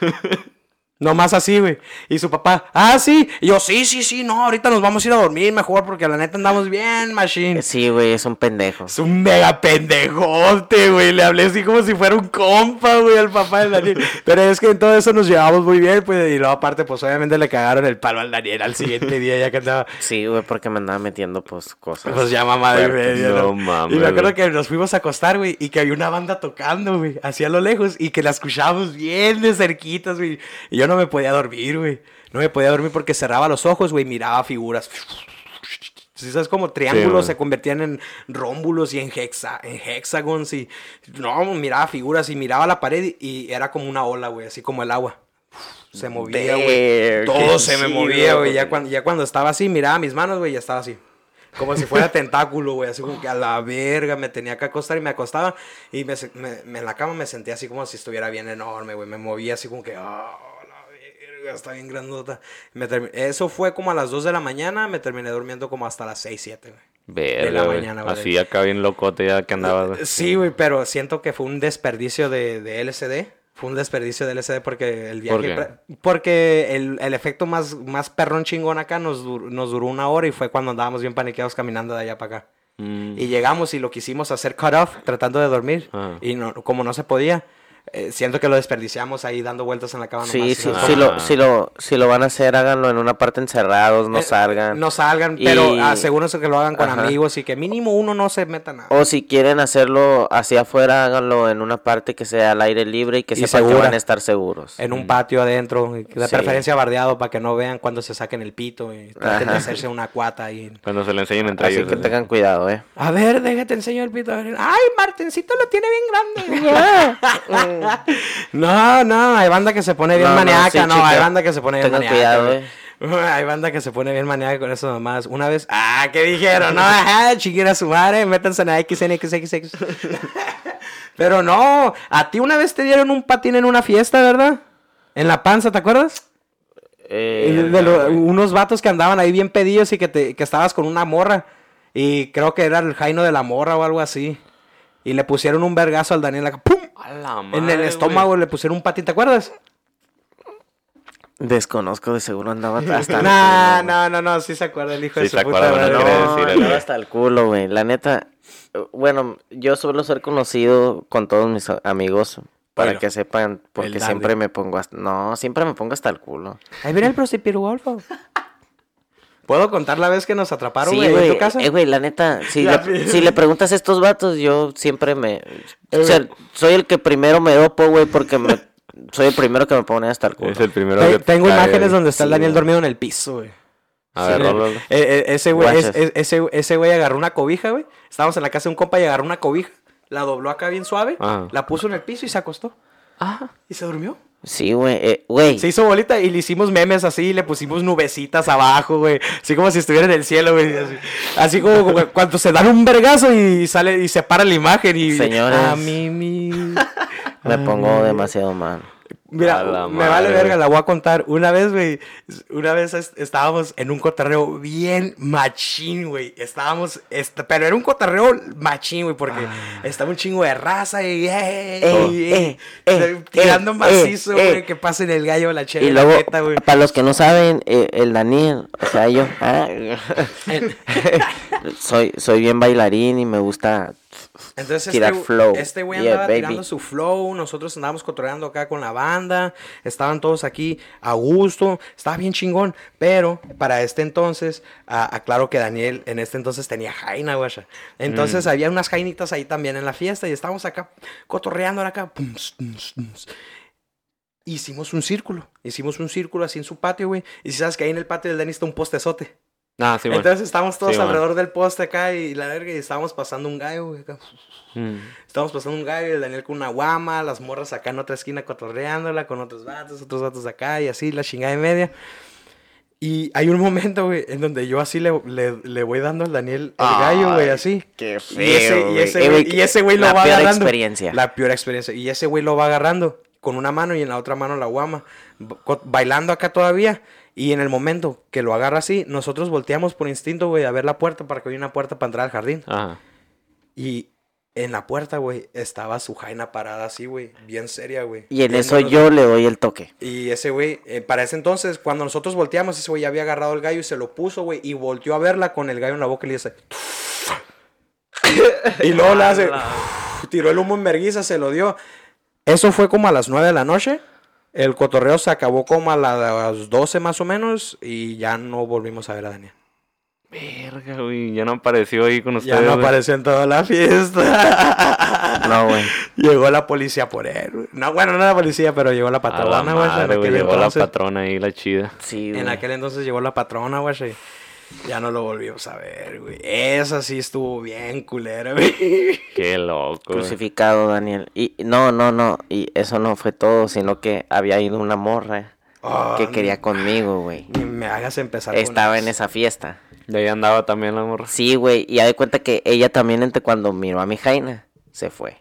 Nomás así, güey. Y su papá, ah, sí. Y yo, sí, sí, sí, no, ahorita nos vamos a ir a dormir mejor porque la neta andamos bien, machine. Sí, güey, es un pendejo. Es un mega pendejote, güey. Le hablé así como si fuera un compa, güey, al papá del Daniel. Pero es que en todo eso nos llevamos muy bien, pues. Y luego, aparte, pues obviamente le cagaron el palo al Daniel al siguiente día, ya que andaba. Sí, güey, porque me andaba metiendo, pues, cosas. Pues ya mamá de media, No ¿no? mames, Y me acuerdo que nos fuimos a acostar, güey, y que había una banda tocando, güey, hacia lo lejos, y que la escuchábamos bien de cerquitas, güey. Y yo no me podía dormir, güey. No me podía dormir porque cerraba los ojos, güey, miraba figuras. Si sabes como triángulos se convertían en rómbulos y en, hexa, en hexagons y no, miraba figuras y miraba la pared y, era como una ola, güey, así como el agua. Se movía, güey. Todo se me movía, güey. Ya cuando, ya cuando estaba así, miraba mis manos, güey, ya estaba así. Como si fuera tentáculo, güey. Así como que a la verga me tenía que acostar y me acostaba. Y me, me- me- en la cama me sentía así como si estuviera bien enorme, güey. Me movía así como que, ah, está bien grandota. Me Eso fue como a las 2 de la mañana. Me terminé durmiendo como hasta las 6, 7, güey. Verga, la güey. mañana, güey. Así acá bien locote ya que andaba. Sí, güey, pero siento que fue un desperdicio de, de LSD. Fue un desperdicio de LSD porque el viaje... ¿Por Porque el, el efecto más, más perrón chingón acá nos, dur- nos duró una hora y fue cuando andábamos bien paniqueados caminando de allá para acá. Mm. Y llegamos y lo quisimos hacer cut off, tratando de dormir. Ah. Y no, como no se podía, eh, siento que lo desperdiciamos ahí dando vueltas en la cama. Sí, nomás, sí, si lo, si lo, si lo van a hacer, háganlo en una parte encerrados, no Eh, salgan. No salgan, pero Y- asegúrense que lo hagan con Ajá. amigos y que mínimo uno no se meta nada. O si quieren hacerlo hacia afuera, háganlo en una parte que sea al aire libre y que Y sepan que segura. van a estar seguros. En un patio adentro, de Sí. preferencia bardeado para que no vean cuando se saquen el pito y traten de hacerse una cuata ahí. Cuando se le enseñen entre Así ellos. que tengan cuidado, eh. A ver, déjate enseño el pito. a ver. Ay, Martincito lo tiene bien grande. no, no, hay banda que se pone bien No, sí, no, hay banda que se pone bien cuidado, güey. eh. Hay banda que se pone bien maníaca con eso nomás. Una vez, ah, ¿qué dijeron? No, ajá, chiquera su madre, métanse en XNXXX. Pero no, a ti una vez te dieron un patín en una fiesta, ¿verdad? En la panza, ¿te acuerdas? Eh, De- de lo- unos vatos que andaban ahí bien pedidos y que, te, que estabas con una morra. Y creo que era el Jaino de la morra o algo así. Y le pusieron un vergazo al Daniel acá, ¡pum! A la en madre, el güey. estómago le pusieron un patín, ¿te acuerdas? Desconozco, de seguro andaba hasta el No, culo, no, no, no, sí se acuerda el hijo Sí de su se puta acuerda, madre. no decir el hasta el culo, güey. La neta, bueno, yo suelo ser conocido con todos mis amigos para Bueno, que sepan, porque siempre me pongo hasta... No, siempre me pongo hasta el culo. Ahí viene el prosipirugolfo. ¿Puedo contar la vez que nos atraparon, Sí, en tu casa? eh, güey, la neta, si, La le, pi- si le preguntas a estos vatos, yo siempre me... Eh, o sea, soy el que primero me dopo, güey, porque me, soy el primero que me pone hasta el culo. Es el primero Te- que Tengo cae, imágenes güey. donde está el Sí, Daniel dormido en el piso, güey. A ver, Sí, rolo. eh, eh, ese güey, es- Guachas. es- ese, ese güey agarró una cobija, güey. Estábamos en la casa de un compa y agarró una cobija. La dobló acá bien suave. Ajá. La puso en el piso y se acostó. Ah, Y se durmió. Sí, güey, eh, güey. Se hizo bolita y le hicimos memes así, y le pusimos nubecitas abajo, güey. Así como si estuviera en el cielo, güey. Así, así como, como cuando se dan un vergazo y sale y se para la imagen y. Señores. A mí, mi. Me pongo demasiado mal. Mira, me vale verga, la voy a contar. Una vez, güey, una vez es- estábamos en un cotarreo bien machín, güey. Estábamos, est- pero era un cotarreo machín, güey, porque estaba un chingo de raza y, eh, Eh, eh, eh, tirando eh, macizo, eh, güey, eh. que pasen el gallo, la chela, Y la luego, neta, para los que no saben, eh, el Daniel, o sea, yo, ah, soy, soy bien bailarín y me gusta Entonces tirar este, flow. este güey Yeah, andaba baby. tirando su flow, nosotros andábamos cotorreando acá con la banda, estaban todos aquí a gusto, estaba bien chingón, pero para este entonces, a- aclaro que Daniel en este entonces tenía jaina, güey. Entonces había unas jainitas ahí también en la fiesta y estábamos acá cotorreando acá. pum, pum, pum. Hicimos un círculo, hicimos un círculo así en su patio, güey. Y si sabes que ahí en el patio del Dani está un postezote. Ah, sí, güey. Entonces estábamos todos Sí, alrededor del poste acá y la verga y estábamos pasando un gallo, güey. Mm. Estamos pasando un gallo, el Daniel con una guama, las morras acá en otra esquina cotorreándola, con otros vatos, otros vatos acá y así, la chingada y media. Y hay un momento, güey, en donde yo así le, le, le voy dando al Daniel el gallo, güey, así. Qué Y ese, y ese Eh, güey, güey, y ese güey lo la va peor agarrando. experiencia. La peor experiencia. Y ese güey lo va agarrando con una mano y en la otra mano la guama. Bailando acá todavía. Y en el momento que lo agarra así, nosotros volteamos por instinto, güey, a ver la puerta para que haya una puerta para entrar al jardín. Ajá. Y en la puerta, güey, estaba su jaina parada así, güey, bien seria, güey. Y en eso yo le doy el toque. Y ese güey, eh, para ese entonces, cuando nosotros volteamos, ese güey ya había agarrado el gallo y se lo puso, güey, y volteó a verla con el gallo en la boca y le dice... y luego le hace... tiró el humo en verguiza, se lo dio. Eso fue como a las 9 de la noche. El cotorreo se acabó como a las 12 más o menos y ya no volvimos a ver a Daniel. Verga, güey. Ya no apareció ahí con ustedes. Ya no güey. apareció en toda la fiesta. No, güey. Llegó la policía por él. güey. No, bueno, no la policía, pero llegó la A la patrona, güey. Llegó la patrona ahí, la chida. Sí, en aquel entonces llegó la patrona, güey. Ya no lo volvimos a ver, güey. Esa sí estuvo bien culera, güey. Qué loco, güey. Crucificado, Daniel. Y no, no, no. Y eso no fue todo, sino que había ido una morra Ah, que quería conmigo, güey. Ni me hagas empezar con Estaba en esa fiesta. Y ahí andaba también la morra. Sí, güey. Y ya de cuenta que ella también, entre cuando miró a mi Jaina, se fue.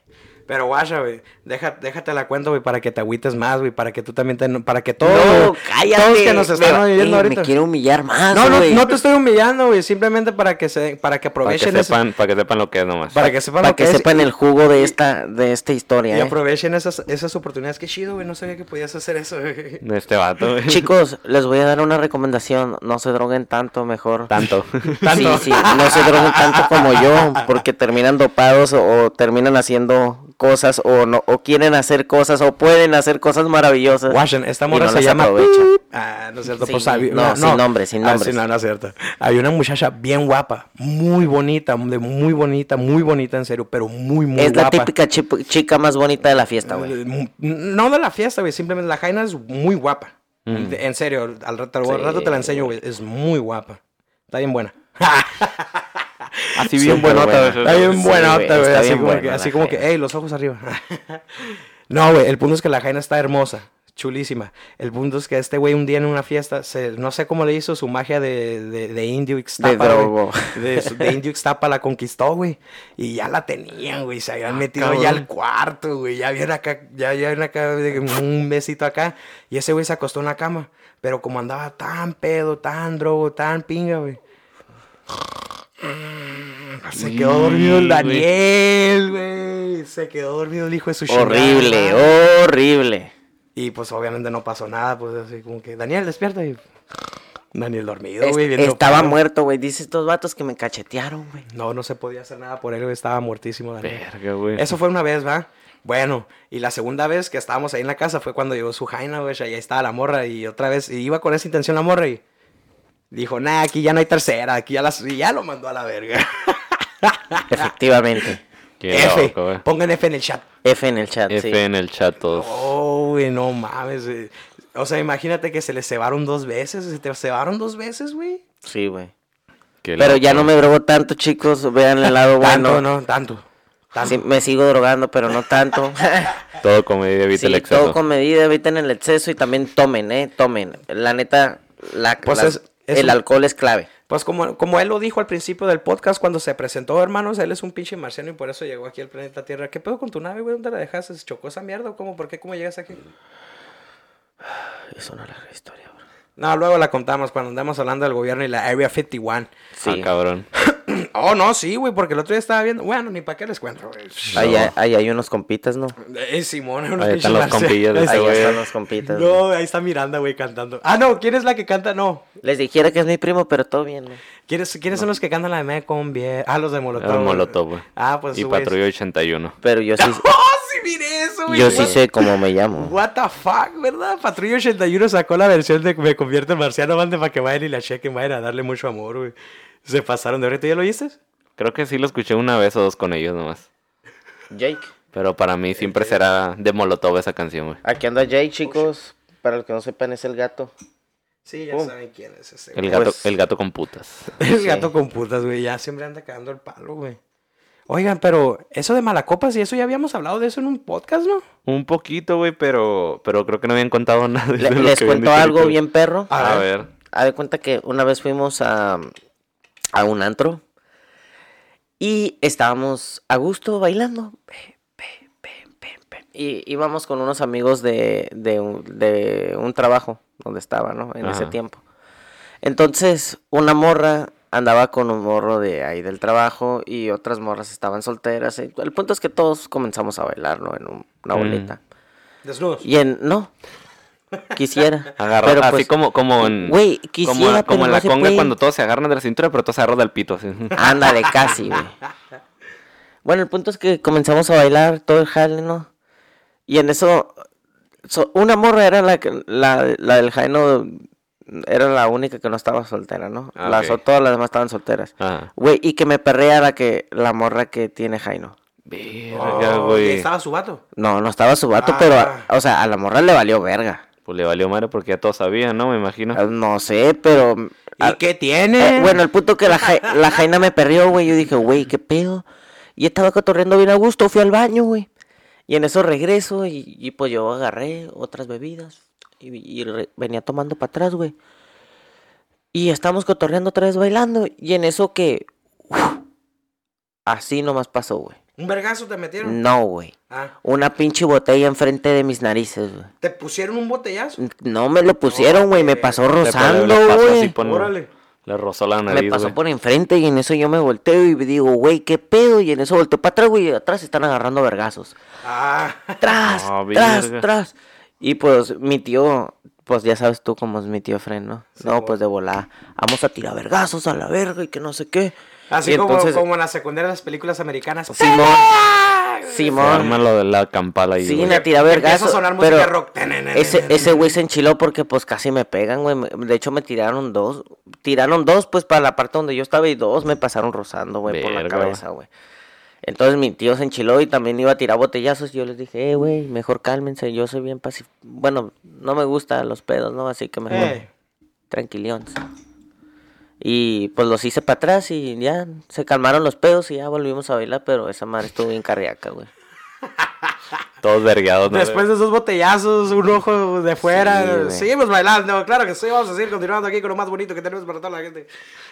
Pero guacha, güey. Deja, déjate la cuenta, güey, para que te agüites más, güey. Para que tú también te... Para que todos... no, cállate. Todos que nos están me, oyendo eh, ahorita. Me quiere humillar más, No, no, no te estoy humillando, güey. Simplemente para que se... Para que Para que, aprovechen ese- sepan, para que sepan lo que es nomás. Para que sepan Para lo que, que es sepan el jugo de esta, de esta historia, Y ¿eh? aprovechen esas, esas oportunidades. Qué chido, güey. No sabía que podías hacer eso, güey. Este vato, güey. Chicos, les voy a dar una recomendación. No se droguen tanto, mejor. Tanto. Tanto. Sí, sí, no se droguen tanto como yo, porque terminan dopados o, o terminan haciendo cosas o no o quieren hacer cosas o pueden hacer cosas maravillosas. Watchen, esta morra no se llama. Ah, no es cierto. Sí, pues, había- no, sin nombres, sin Ah, nombres. sí, no, no es cierto. Había una muchacha bien guapa, muy bonita, muy bonita, muy bonita, en serio, pero muy, muy es la guapa. típica chip- chica más bonita de la fiesta, güey. Eh, No de la fiesta, güey. Simplemente la Jaina es muy guapa. Mm. En serio, al rato, al Sí, rato te la enseño, güey. Es muy guapa. Está bien buena. Así bien buenota. Está bien güey, está Así como buena que, así como que, Jaina. ey, los ojos arriba. no, güey. El punto es que la Jaina está hermosa. Chulísima. El punto es que este güey un día en una fiesta, se, no sé cómo le hizo su magia de, de, de indio Ixtapa, De. De, de indio Ixtapa la conquistó, güey. Y ya la tenían, güey. Se habían metido cabrón. ya al cuarto, güey. Ya habían acá, ya habían acá un besito acá. Y ese güey se acostó en la cama. Pero como andaba tan pedo, tan drogo, tan pinga, güey. Se quedó dormido el. Daniel, güey. Se quedó dormido el hijo de su Horrible, horrible. Y pues obviamente no pasó nada, pues así como que, Daniel, despierta. Y Daniel dormido, güey. estaba muerto, güey. Dice estos vatos que me cachetearon, güey. No, no se podía hacer nada por él, güey. Estaba muertísimo, Daniel. Verga, güey. Eso fue una vez, ¿va? Bueno, y la segunda vez que estábamos ahí en la casa fue cuando llegó su Jaina, güey. Ahí estaba la morra. Y otra vez, y iba con esa intención la morra y dijo, nah, aquí ya no hay tercera. Aquí ya, las, y ya lo mandó a la verga. Efectivamente. Qué F. loco. Pongan F en el chat. F en el chat, F sí. en el chat todos. Oh, güey, no mames. güey. O sea, imagínate que se le cebaron dos veces. ¿Se te cebaron dos veces, güey? Sí, güey. Qué Pero ya no me drogo tanto, chicos. Vean el lado Tanto, bueno. no, tanto. tanto. Sí, me sigo drogando, pero no tanto. Todo comedia evita sí, el exceso. todo con medida, eviten el exceso y también tomen, ¿eh? Tomen. La neta, la, Pues la- es- es el un- alcohol es clave. Pues como, como él lo dijo al principio del podcast cuando se presentó, hermanos, él es un pinche marciano y por eso llegó aquí al planeta Tierra. ¿Qué pedo con tu nave, güey? ¿Dónde la dejaste? ¿Se chocó esa mierda o cómo? ¿Por qué? ¿Cómo llegas aquí? Es una larga historia, bro. No, luego la contamos cuando andamos hablando del gobierno y la Area 51. Sí. Ah, cabrón. Oh, no, sí, güey, porque el otro día estaba viendo. Bueno, ni para qué les cuento, güey. Ahí, hay- ahí hay unos compitas, ¿no? Eh, Simón, unos Ahí están los compillas Ahí están los compitas. No, ahí está Miranda, güey, cantando. Ah, no, ¿quién es la que canta? No. Les dijera que es mi primo, pero todo bien, güey. ¿Quiénes, ¿quiénes son los que cantan la de Me Conviene? Ah, los de Molotov. El güey. Molotov, güey. Ah, pues Y güey. Patrulla 81. Pero yo sí, ¡Oh, sí, mire eso, güey! yo sí sé cómo me llamo. What the fuck, ¿verdad? Patrulla 81 sacó la versión de Me convierte en marciano, mande para que vayan y la chequen, vayan a darle mucho amor, güey. Se pasaron de ahorita, ¿ya lo oíste? Creo que sí lo escuché una vez o dos con ellos nomás. Jake. Pero para mí siempre será de Molotov esa canción, güey. Aquí anda Jake, chicos. Para los que no sepan, es el gato. Sí, ya saben quién es ese. El gato, Pues- el gato con putas. El Sí. gato con putas, güey, ya siempre anda cagando el palo, güey. Oigan, pero eso de malacopas y eso ya habíamos hablado de eso en un podcast, ¿no? Un poquito, güey, pero, pero creo que no habían contado nada. de Le- lo les cuento algo bien perro. A A, ver. ver. Haz de cuenta que una vez fuimos a, a un antro y estábamos a gusto bailando. Y íbamos con unos amigos de, de, un, de un trabajo donde estaba, ¿no? En ese tiempo. Entonces, una morra andaba con un morro de ahí del trabajo y otras morras estaban solteras. y El punto es que todos comenzamos a bailar, ¿no? En un- una Mm. bolita. Desnudos. Y en... No. Quisiera. Agarra, pero así pues, como, como en, Güey, quisiera, como pero en no la conga puede. cuando todos se agarran de la cintura, pero todos se agarran del pito. Así. Ándale, casi, güey. Bueno, el punto es que comenzamos a bailar todo el jale, ¿no? Y en eso, so- una morra era la, que- la, la del Jaino, era la única que no estaba soltera, ¿no? Ah, Las, ok. todas las demás estaban solteras. Ah, Güey, y que me perrea la que la morra que tiene Jaino. verga, Oh, güey. ¿y estaba su vato? No, no estaba su vato, Ah. pero, o sea, a la morra le valió verga. Pues le valió madre porque ya todos sabían, ¿no? Me imagino. Eh, No sé, pero... ¿Y a- qué tiene? Eh, bueno, el punto que la, jai- la Jaina me perdió, güey. Yo dije, güey, ¿qué pedo? Y estaba cotorreando bien a gusto, fui al baño, güey. Y en eso regreso y, y pues yo agarré otras bebidas y, y re- venía tomando para atrás, güey. Y estamos cotorreando otra vez bailando. Y en eso que... uf, así nomás pasó, güey. ¿Un vergazo te metieron? No, güey. Ah, Una pinche botella enfrente de mis narices, güey. ¿te pusieron un botellazo? No me lo pusieron, güey. Me pasó rozando, le pasó así güey. por- Órale. Le rozó la Me nariz, pasó güey. por enfrente y en eso yo me volteo y digo, güey, ¿qué pedo? Y en eso volteo para atrás, güey, y atrás están agarrando vergazos. Ah, Tras, tras, tras. Y pues mi tío, pues ya sabes tú cómo es mi tío Fren, ¿no? no, pues de volada. Vamos a tirar vergazos a la verga y que no sé qué. Así como, entonces- como en la secundaria de las películas americanas. Simón. Se Simón. arma lo de la campala ahí. Sí, güey. me tiraba vergazo. a sonar música Pero rock. ese, ese güey se enchiló porque pues casi me pegan, güey. De hecho me tiraron dos. Tiraron dos pues para la parte donde yo estaba y dos me pasaron rozando, güey, por la cabeza, güey. Entonces mi tío se enchiló y también iba a tirar botellazos. Y yo les dije, eh, güey, mejor cálmense. Yo soy bien pacífico. Bueno, no me gustan los pedos, ¿no? Así que mejor Eh. tranquilions. Y pues los hice para atrás y ya se calmaron los pedos y ya volvimos a bailar. Pero esa madre estuvo bien cardíaca, güey. Todos vergueados. ¿no? Después de esos botellazos, un ojo de fuera, Sí, seguimos bailando. Claro que sí, vamos a seguir continuando aquí con lo más bonito que tenemos para toda la gente.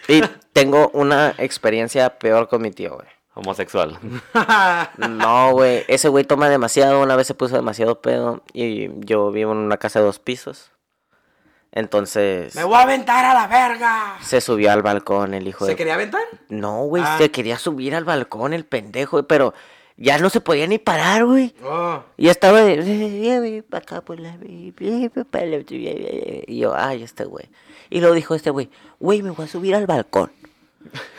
Y tengo una experiencia peor con mi tío, güey. Homosexual. No, güey. Ese güey toma demasiado. Una vez se puso demasiado pedo. Y yo vivo en una casa de dos pisos. Entonces. ¡Me voy a aventar a la verga! Se subió al balcón el hijo ¿Se de. quería aventar? No, güey. Ah. Se quería subir al balcón el pendejo, güey, Pero ya no se podía ni parar, güey. Oh. Y estaba de. "Pa' acá, por la- pa' la- Y yo, ay, este güey. Y luego dijo este güey, güey, me voy a subir al balcón.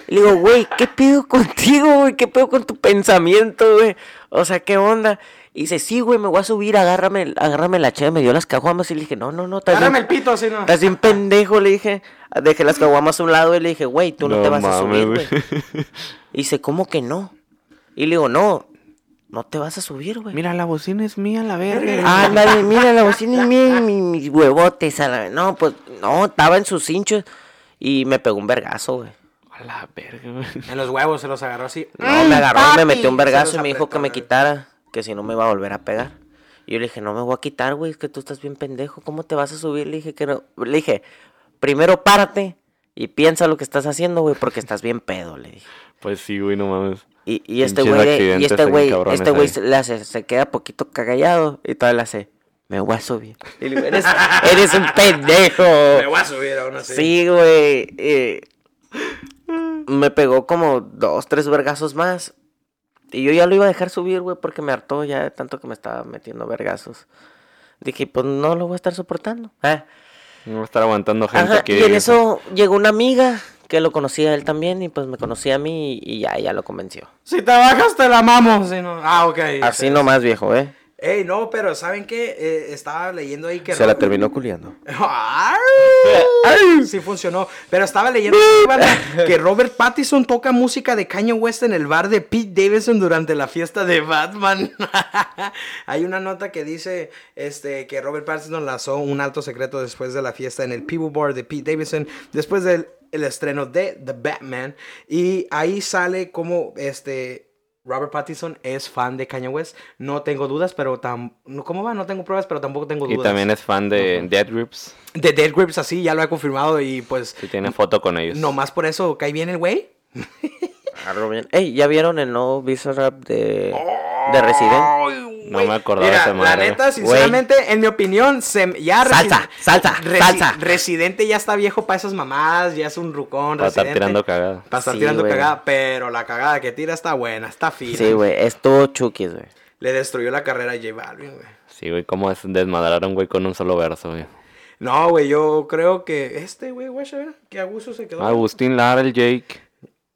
Y le digo, güey, ¿qué pedo contigo, güey? ¿Qué pedo con tu pensamiento, güey? O sea, ¿qué onda? Y dice, sí, güey, me voy a subir, agárrame, agárrame la cheve. Me dio las caguamas y le dije, no, no, no, Agárrame bien, el pito, si no. estás bien pendejo, le dije. Dejé las caguamas a un lado y le dije, güey, tú no, No te vas a subir, güey. Y dice, ¿cómo que no? Y le digo, no, no te vas a subir, güey. Mira, la bocina es mía, la verga. Ándale, mira, la bocina es mía y mi- mis huevotes. a la- No, pues, no, estaba en sus hinchos y me pegó un vergazo, güey. A la verga, güey. En los huevos se los agarró así. No, me agarró, me metió un vergazo y me dijo que me quitara, que si no me iba a volver a pegar. Y yo le dije, no me voy a quitar, güey, es que tú estás bien pendejo, ¿cómo te vas a subir? Le dije que no. Le dije, primero párate y piensa lo que estás haciendo, güey, porque estás bien pedo, le dije. Pues sí, güey, no mames. Y, y este Pinches güey, y este güey, este güey se, le hace- se queda poquito cagallado y todavía le hace, me voy a subir. Y le digo, eres, eres un pendejo. Me voy a subir aún así. Sí, güey. eh, me pegó como dos, tres vergazos más. Y yo ya lo iba a dejar subir, güey, porque me hartó ya de tanto que me estaba metiendo vergazos. Dije, pues no lo voy a estar soportando. Ah, No voy a estar aguantando gente Ajá, que... y en eso llegó una amiga que lo conocía a él también y pues me conocía a mí y, y ya, ya lo convenció. Si te bajas, te la mamo. Si no... Ah, ok. Así Sí. nomás, viejo, ¿eh? Ey, no, pero ¿saben qué? Eh, estaba leyendo ahí que... Se la terminó culiando. Ay, Sí funcionó. Pero estaba leyendo que Robert Pattinson toca música de Kanye West en el bar de Pete Davidson durante la fiesta de Batman. Hay una nota que dice este, que Robert Pattinson lanzó un alto secreto después de la fiesta en el People Bar de Pete Davidson, después del el estreno de The Batman. Y ahí sale como este... Robert Pattinson es fan de Kanye West. No tengo dudas, pero tam... no, ¿Cómo va? No tengo pruebas, pero tampoco tengo Y dudas. también es fan de Dead Grips. De Dead Grips así, ya lo he confirmado y pues... Si tiene foto con ellos. Nomás por eso cae bien el güey. Bien. Ey, ¿ya vieron el nuevo Visa Rap de, de Resident? No me acordaba Mira, esa madre, La neta, sinceramente, en mi opinión, se, ya Salsa, Resi- salsa, Resi- salsa. Residente ya está viejo para esas mamadas, ya es un rucón. Para estar tirando cagada. Para estar Sí, tirando cagada, pero la cagada que tira está buena, está fina. Sí, güey, estuvo chukis, güey. Le destruyó la carrera a J Balvin, güey. Sí, güey, cómo es desmadrar a un güey con un solo verso, güey. No, güey, yo creo que este, güey, güey, qué a gusto se quedó. Agustín Lara, el Jake.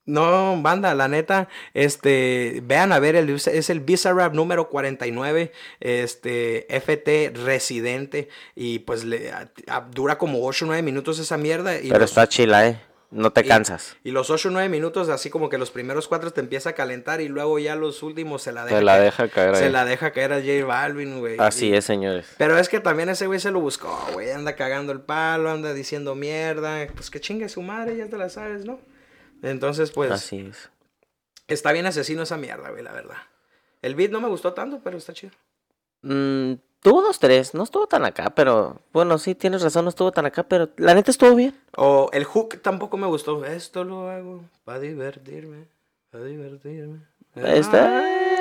No, banda, la neta, este, vean a ver, el, es el Visa Rap número 49, este, FT Residente, y pues le, a- a- dura como 8 o 9 minutos esa mierda. Y Pero los, está chila, ¿eh? No te y- cansas. Y, los 8 o 9 minutos, así como que los primeros 4 te empieza a calentar y luego ya los últimos se la deja Se la caer- deja caer Se ahí. la deja caer a J Balvin, güey. Así Y- es, señores. Pero es que también ese güey se lo buscó, güey. Anda cagando el palo, anda diciendo mierda. Pues que chingue su madre, ya te la sabes, ¿no? Entonces, pues. Así es. Está bien asesino esa mierda, güey, la verdad. El beat no me gustó tanto, pero está chido. Mm, tuvo dos, tres. No estuvo tan acá, pero... Bueno, sí, tienes razón, no estuvo tan acá, pero la neta estuvo bien. O el hook tampoco me gustó. Esto lo hago para divertirme, para divertirme. Está... Ay,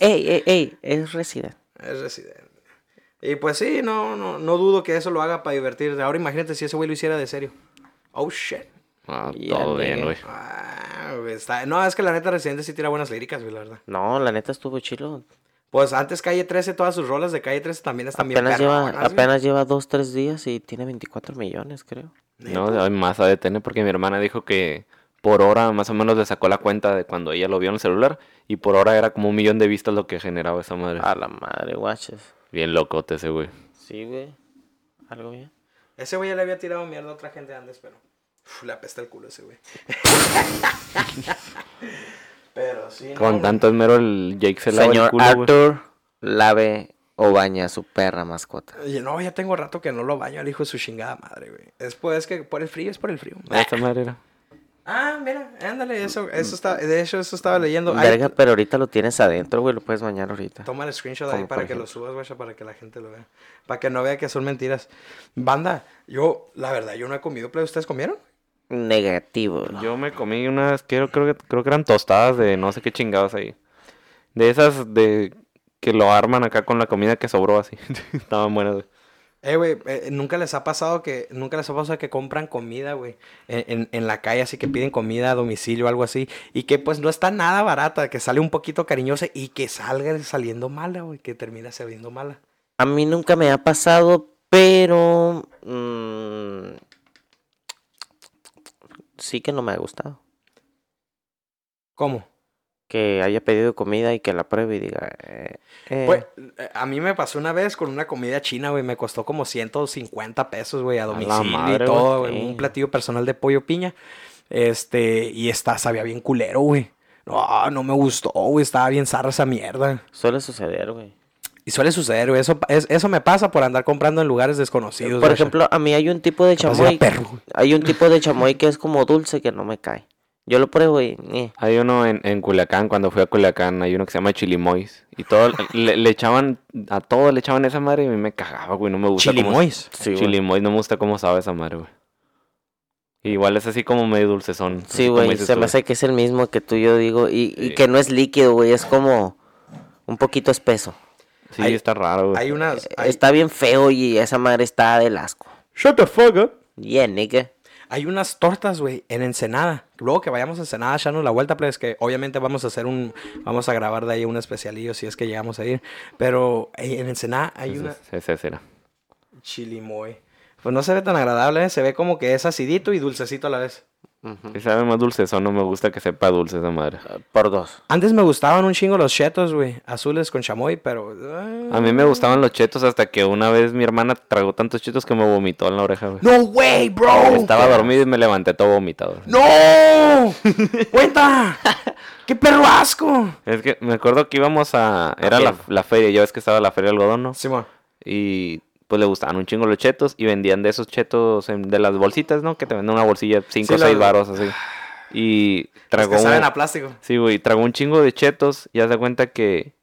Ey, ey, ey, es Resident. Es residente. Y pues sí, no, no, no dudo que eso lo haga para divertirse. Ahora imagínate si ese güey lo hiciera de serio. Oh, shit. Ah, todo bien, güey. Ah, está- No, es que la neta Residente sí tira buenas líricas, güey, la verdad. No, la neta estuvo chilo. Pues antes Calle 13, todas sus rolas de Calle 13 también están bien Apenas lleva, perronas, güey. apenas lleva dos, tres días y tiene 24 millones, creo. No, hay más ha de tener porque mi hermana dijo que por hora más o menos le sacó la cuenta de cuando ella lo vio en el celular y por hora era como un millón de vistas lo que generaba esa madre. A la madre, guaches. Bien locote ese güey. Sí, güey. Algo bien. Ese güey ya le había tirado mierda a otra gente antes, pero. Uf, le apesta el culo ese güey. pero sí. no, Con güey. tanto esmero el Jake se lava el Señor culo, güey. Arthur, lave o baña a su perra mascota. Oye, no, ya tengo rato que no lo baño al hijo de su chingada madre, güey. Es, pues, es que por el frío, es por el frío. Esta madre era. Ah, mira, ándale, eso, eso está, de hecho, eso estaba leyendo. Ay, Verga, pero ahorita lo tienes adentro, güey. Lo puedes bañar ahorita. Toma el screenshot ahí para que lo subas, güey, para que la gente lo vea. Para que no vea que son mentiras. Banda, yo, la verdad, yo no he comido, pero ¿ustedes comieron? Negativo. Yo me comí unas, creo, creo, que, creo que eran tostadas de no sé qué chingados ahí. De esas de que lo arman acá con la comida que sobró así. Estaban buenas, güey. Eh, güey, eh, nunca les ha pasado que, nunca les ha pasado que compran comida, güey, en, en- en la calle, así que piden comida a domicilio o algo así, y que pues no está nada barata, que sale un poquito cariñosa y que salga saliendo mala, güey, que termina saliendo mala. A mí nunca me ha pasado, pero... mm, sí que no me ha gustado. ¿Cómo? Que haya pedido comida y que la pruebe y diga... eh, eh, Pues, a mí me pasó una vez con una comida china, güey, me costó como 150 pesos, güey, a domicilio madre, y todo, güey. un platillo personal de pollo piña, este, y está, sabía bien culero, güey. No, no me gustó, güey, estaba bien zarra esa mierda. Suele suceder, güey. Y suele suceder, güey, eso, es- eso me pasa por andar comprando en lugares desconocidos. Por ejemplo, a mí hay un tipo de chamoy... Hay un tipo de chamoy que es como dulce que no me cae. Yo lo pruebo y... eh, Hay uno en, en Culiacán, cuando fui a Culiacán, hay uno que se llama Chilimois. Y todo, le, le echaban, a todo le echaban esa madre y a mí me cagaba, güey, no me gusta. cómo- Chilimois. Sí, güey. Chilimois, no me gusta cómo sabe esa madre, güey. Igual es así como medio dulcezón. Sí, güey, se tú. me hace que es el mismo que tú yo digo y, y Sí. que no es líquido, güey, es como un poquito espeso. Sí, Hay- está raro, güey. Hay unas... hay- Está bien feo y esa madre está del asco. Shut the fuck up. Yeah, nigga. Hay unas tortas, güey, en Ensenada. Luego que vayamos a Ensenada echarnos la vuelta, pues que obviamente vamos a hacer un... Vamos a grabar de ahí un especialillo si es que llegamos a ir. Pero eh, en Ensenada hay Ese- una... ese- era. Chilimoy. Pues no se ve tan agradable, ¿eh? se ve como que es acidito y dulcecito a la vez. Si sabe más dulcezón, no me gusta que sepa dulce esa madre. Por dos. Antes me gustaban un chingo los chetos, güey, azules con chamoy, pero... eh, A mí me gustaban los chetos hasta que una vez mi hermana tragó tantos chetos que me vomitó en la oreja, güey. ¡No, way, bro! Estaba dormido y me levanté todo vomitado. ¡No! ¡Cuenta! ¡Qué perro asco! Es que me acuerdo que íbamos a... Era la, la feria, ya ves que estaba la feria del algodón, ¿no? Simón. Y pues le gustaban un chingo los chetos y vendían de esos chetos en- de las bolsitas, ¿no? Que te venden una bolsilla, 5 o Sí, 6 los- varos así. Y Los tragó... que saben un- a plástico. Sí, güey, tragó un chingo de chetos y haz de cuenta que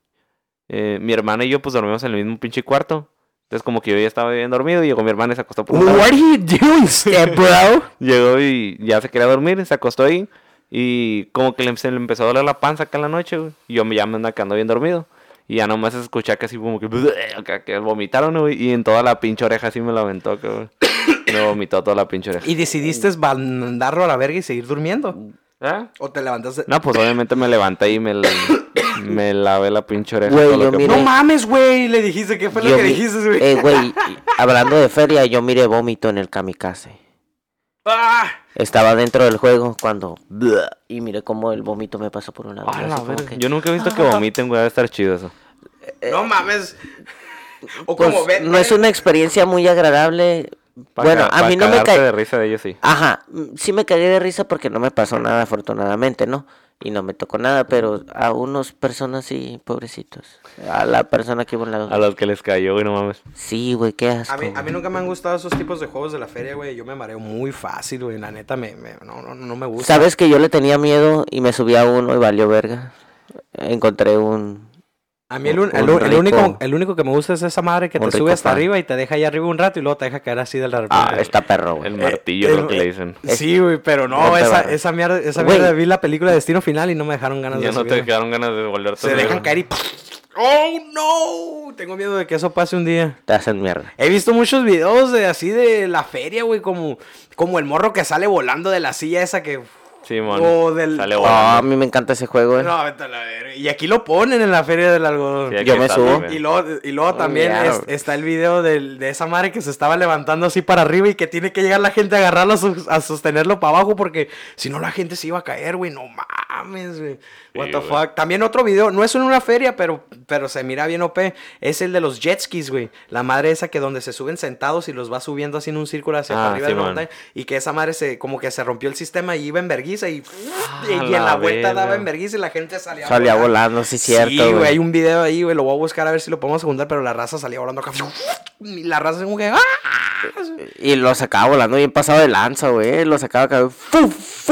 eh, mi hermana y yo pues dormimos en el mismo pinche cuarto. Entonces como que yo ya estaba bien dormido y llegó mi hermana y se acostó por. What are you doing, step bro? Llegó y ya se quería dormir, se acostó ahí. Y como que le, se le empezó a doler la panza acá en la noche, güey. Y yo me ya me andaba quedando bien dormido. Y ya nomás escuché que así como que... que vomitaron, güey. Y en toda la pinche oreja así me la aventó. Me vomitó toda la pinche oreja. ¿Y decidiste mandarlo a la verga y seguir durmiendo? ¿Ah? ¿O te levantaste? No, pues obviamente me levanté y me, la- me lavé la pinche oreja. Güey, todo lo yo que miré- No mames, güey. Le dijiste, ¿qué fue lo que mi- dijiste, güey? Eh, güey, hablando de feria, yo miré vómito en el kamikaze. ¡Ah! Estaba dentro del juego cuando... Y miré cómo el vómito me pasó por un lado. Ah, que- Yo nunca he visto que vomiten, güey. Debe estar chido eso. No mames. O Pues, como ven. no es una experiencia muy agradable. Pa' bueno, a mí no me cagarte cae... de risa de ellos, sí. Ajá, mm, sí me cagué de risa porque no me pasó nada afortunadamente, ¿no? Y no me tocó nada, pero a unas personas sí, pobrecitos. A la persona que iba al lado. A los que les cayó, güey, no mames. Sí, güey, qué asco. A mí, a mí nunca me han gustado esos tipos de juegos de la feria, güey. Yo me mareo muy fácil, güey. La neta, me, me- no, no, no me gusta. ¿Sabes que yo le tenía miedo y me subí a uno y valió verga? Encontré un... A mí el, un- único, el único que me gusta es esa madre que un te sube hasta arriba y te deja ahí arriba un rato y luego te deja caer así de la Ah, repente. está perro, güey. El martillo, eh, lo que eh, le dicen. Sí, güey, pero no, esa, esa mierda, esa mierda, vi la película de Destino Final y no me dejaron ganas Ya de no te quedaron ganas de volverte Se dejan caer y... ¡Oh, no! Tengo miedo de que eso pase un día. Te hacen mierda. He visto muchos videos de así de la feria, güey, como, como el morro que sale volando de la silla esa que... Simón. O del... Sale Oh, volando. a mí me encanta ese juego, eh. No, vete a la verga. Y aquí lo ponen en la feria del algodón. Sí, Yo me subo. también. Y luego, y luego también claro. es- está el video del- de esa madre que se estaba levantando así para arriba y que tiene que llegar la gente a agarrarlo, a, sus- a sostenerlo para abajo porque si no la gente se iba a caer, güey. No mames, güey. What Sí, the güey. fuck. También otro video, no es en una feria, pero, pero se mira bien OP. Es el de los jet skis, güey. La madre esa que donde se suben sentados y los va subiendo así en un círculo hacia Ah, arriba de la Simón. montaña. Y que esa madre se, como que se rompió el sistema y iba en verguiza y, y, Ah, en la la vuelta daba en verguiza y la gente salía Salía volando, sí, cierto, Sí, güey, hay un video ahí, güey, lo voy a buscar a ver si lo podemos juntar, pero la raza salía volando acá. Y la raza como que... ¡ah! Y lo sacaba volando bien pasado de lanza, güey. Lo sacaba acá.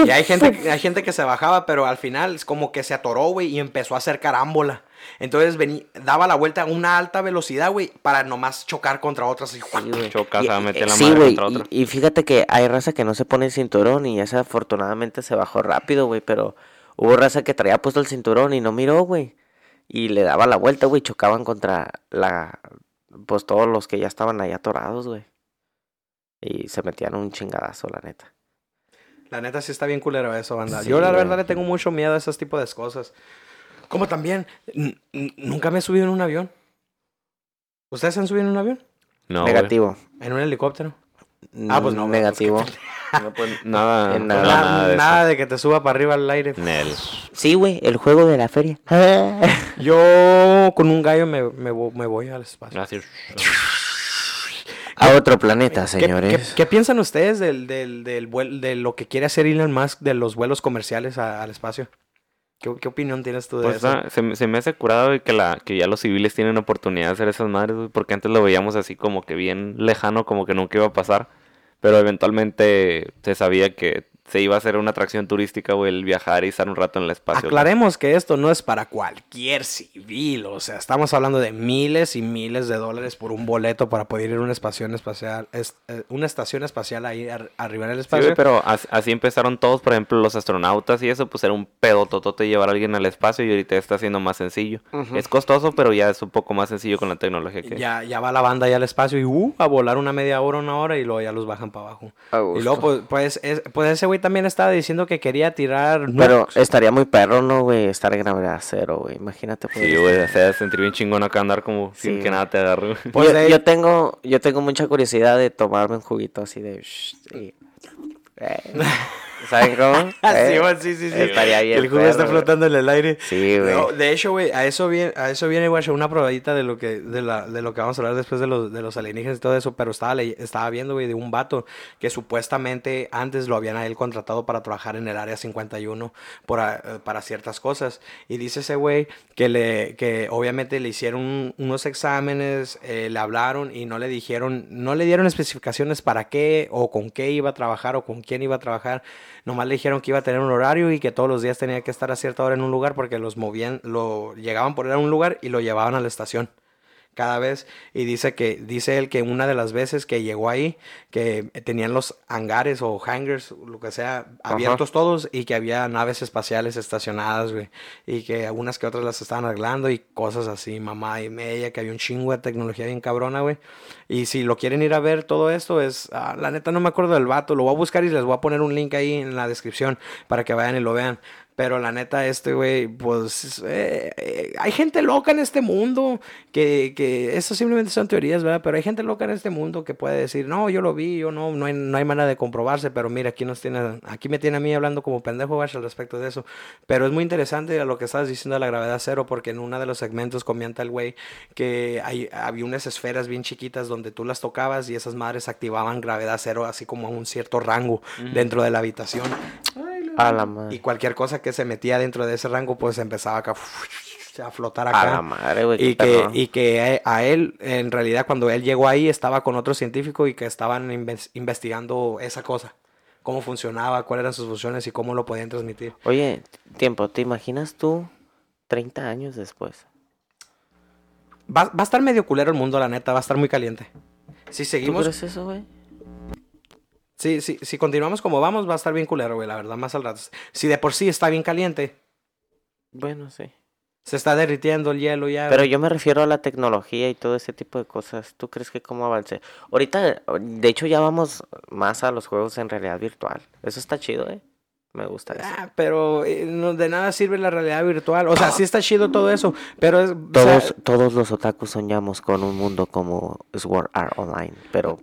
Y hay gente, hay gente que se bajaba, pero al final es como que se atoró, güey, y empezó a hacer carámbola. Entonces vení, daba la vuelta a una alta velocidad, güey, para nomás chocar contra otras. Y, Sí, güey. Chocas, Y- a meter la sí, madre contra otra. Y, y fíjate que hay raza que no se pone el cinturón y esa afortunadamente se bajó rápido, güey. Pero hubo raza que traía puesto el cinturón y no miró, güey. Y le daba la vuelta, güey. Chocaban contra la. Pues todos los que ya estaban ahí atorados, güey. Y se metían un chingadazo, la neta. La neta sí está bien culero eso, banda. Sí, Yo la güey. verdad le tengo mucho miedo a esos tipos de cosas. Como también, nunca me he subido en un avión. ¿Ustedes han subido en un avión? No, güey. Negativo. ¿En un helicóptero? Ah, pues no, güey, Negativo. No, pues, nada, En nada. Nada, nada de nada eso. de que te suba para arriba al aire. Nel. Sí, güey, el juego de la feria. Yo con un gallo me, me me voy al espacio. Así. A otro planeta, ¿Qué- señores. ¿Qué, qué piensan ustedes del, del, del vuel- de lo que quiere hacer Elon Musk de los vuelos comerciales a- al espacio? ¿Qué, qué opinión tienes tú de Pues eso? ah, se, me- se me hace curado que, la, que ya los civiles tienen oportunidad de hacer esas madres, porque antes lo veíamos así como que bien lejano, como que nunca iba a pasar, pero eventualmente se sabía que se iba a hacer una atracción turística, güey, el viajar y estar un rato en el espacio. Aclaremos que esto no es para cualquier civil, o sea, estamos hablando de miles y miles de dólares por un boleto para poder ir a una estación espacial, es- eh, una estación espacial ahí ar- arriba en el Sí, espacio. güey, pero as- así empezaron todos, por ejemplo, los astronautas y eso, pues era un pedo totote llevar a alguien al espacio y ahorita está siendo más sencillo. Es costoso, pero ya es un poco más sencillo con la tecnología que... Ya, ya va la banda ya al espacio y uh, a volar una media hora, una hora y luego ya los bajan para abajo. Y luego, pues, pues, es- pues ese güey también estaba diciendo que quería tirar. Pero nukes. estaría muy perro, ¿no, güey? Estar en gravedad cero, güey. Imagínate. pues. Sí, güey, se sentir bien chingón acá andar como sin Sí. que nada te agarre. Pues yo, de- yo tengo, yo tengo mucha curiosidad de tomarme un juguito así de... shh, y- eh, ¿Saben cómo? Ah, sí, Eh, sí, sí, sí. Estaría bien. el jugo está perro, flotando en el aire. Sí, güey. No, de hecho, güey, a eso viene, a eso viene, güey, una probadita de lo que, de la, de lo que vamos a hablar después de los, de los alienígenas y todo eso, pero estaba, ley- estaba viendo, güey, de un vato que supuestamente antes lo habían a él contratado para trabajar en el área 51 por, a- eh, para ciertas cosas. Y dice ese güey que le, que obviamente le hicieron un- unos exámenes, eh, le hablaron y no le dijeron, no le dieron especificaciones para qué o con qué iba a trabajar o con quién iba a trabajar. Nomás le dijeron que iba a tener un horario y que todos los días tenía que estar a cierta hora en un lugar porque los movían, lo llegaban por él a un lugar y lo llevaban a la estación cada vez y dice que dice él que una de las veces que llegó ahí que tenían los hangares o hangars lo que sea abiertos todos y que había naves espaciales estacionadas güey y que algunas que otras las estaban arreglando y cosas así mamá y media que había un chingo de tecnología bien cabrona güey. Y si lo quieren ir a ver todo esto es ah, la neta no me acuerdo del vato lo voy a buscar y les voy a poner un link ahí en la descripción para que vayan y lo vean pero la neta, este güey, pues eh, eh, hay gente loca en este mundo que, que eso simplemente son teorías, ¿verdad? Pero hay gente loca en este mundo que puede decir, no, yo lo vi, yo no, no hay, no hay manera de comprobarse, pero mira, aquí nos tiene, aquí me tiene a mí hablando como pendejo, güey, al respecto de eso. Pero es muy interesante lo que estás diciendo de la gravedad cero, porque en uno de los segmentos comenta el güey que hay, había unas esferas bien chiquitas donde tú las tocabas y esas madres activaban gravedad cero, así como a un cierto rango dentro de la habitación. A la madre. Y cualquier cosa que se metía dentro de ese rango, pues empezaba acá a flotar A acá. la madre, güey. Y que, y que a él, en realidad, cuando él llegó ahí, estaba con otro científico y que estaban inves- investigando esa cosa. Cómo funcionaba, cuáles eran sus funciones y cómo lo podían transmitir. Oye, tiempo, ¿te imaginas tú 30 años después? Va, va a estar medio culero el mundo, la neta, va a estar muy caliente. Si ¿Tú seguimos, crees eso, güey? Si, si, si continuamos como vamos, va a estar bien culero, güey, la verdad, más al rato. Si de por sí está bien caliente, Bueno, sí. se está derritiendo el hielo ya. Pero yo me refiero a la tecnología y todo ese tipo de cosas. ¿Tú crees que cómo avance? Ahorita, de hecho, ya vamos más a los juegos en realidad virtual. Eso está chido, ¿eh? Me gusta eso. Ah, pero eh, no, de nada sirve la realidad virtual. O sea, sí está chido todo eso, pero es... o sea, Todos, todos los otakus soñamos con un mundo como Sword Art Online, pero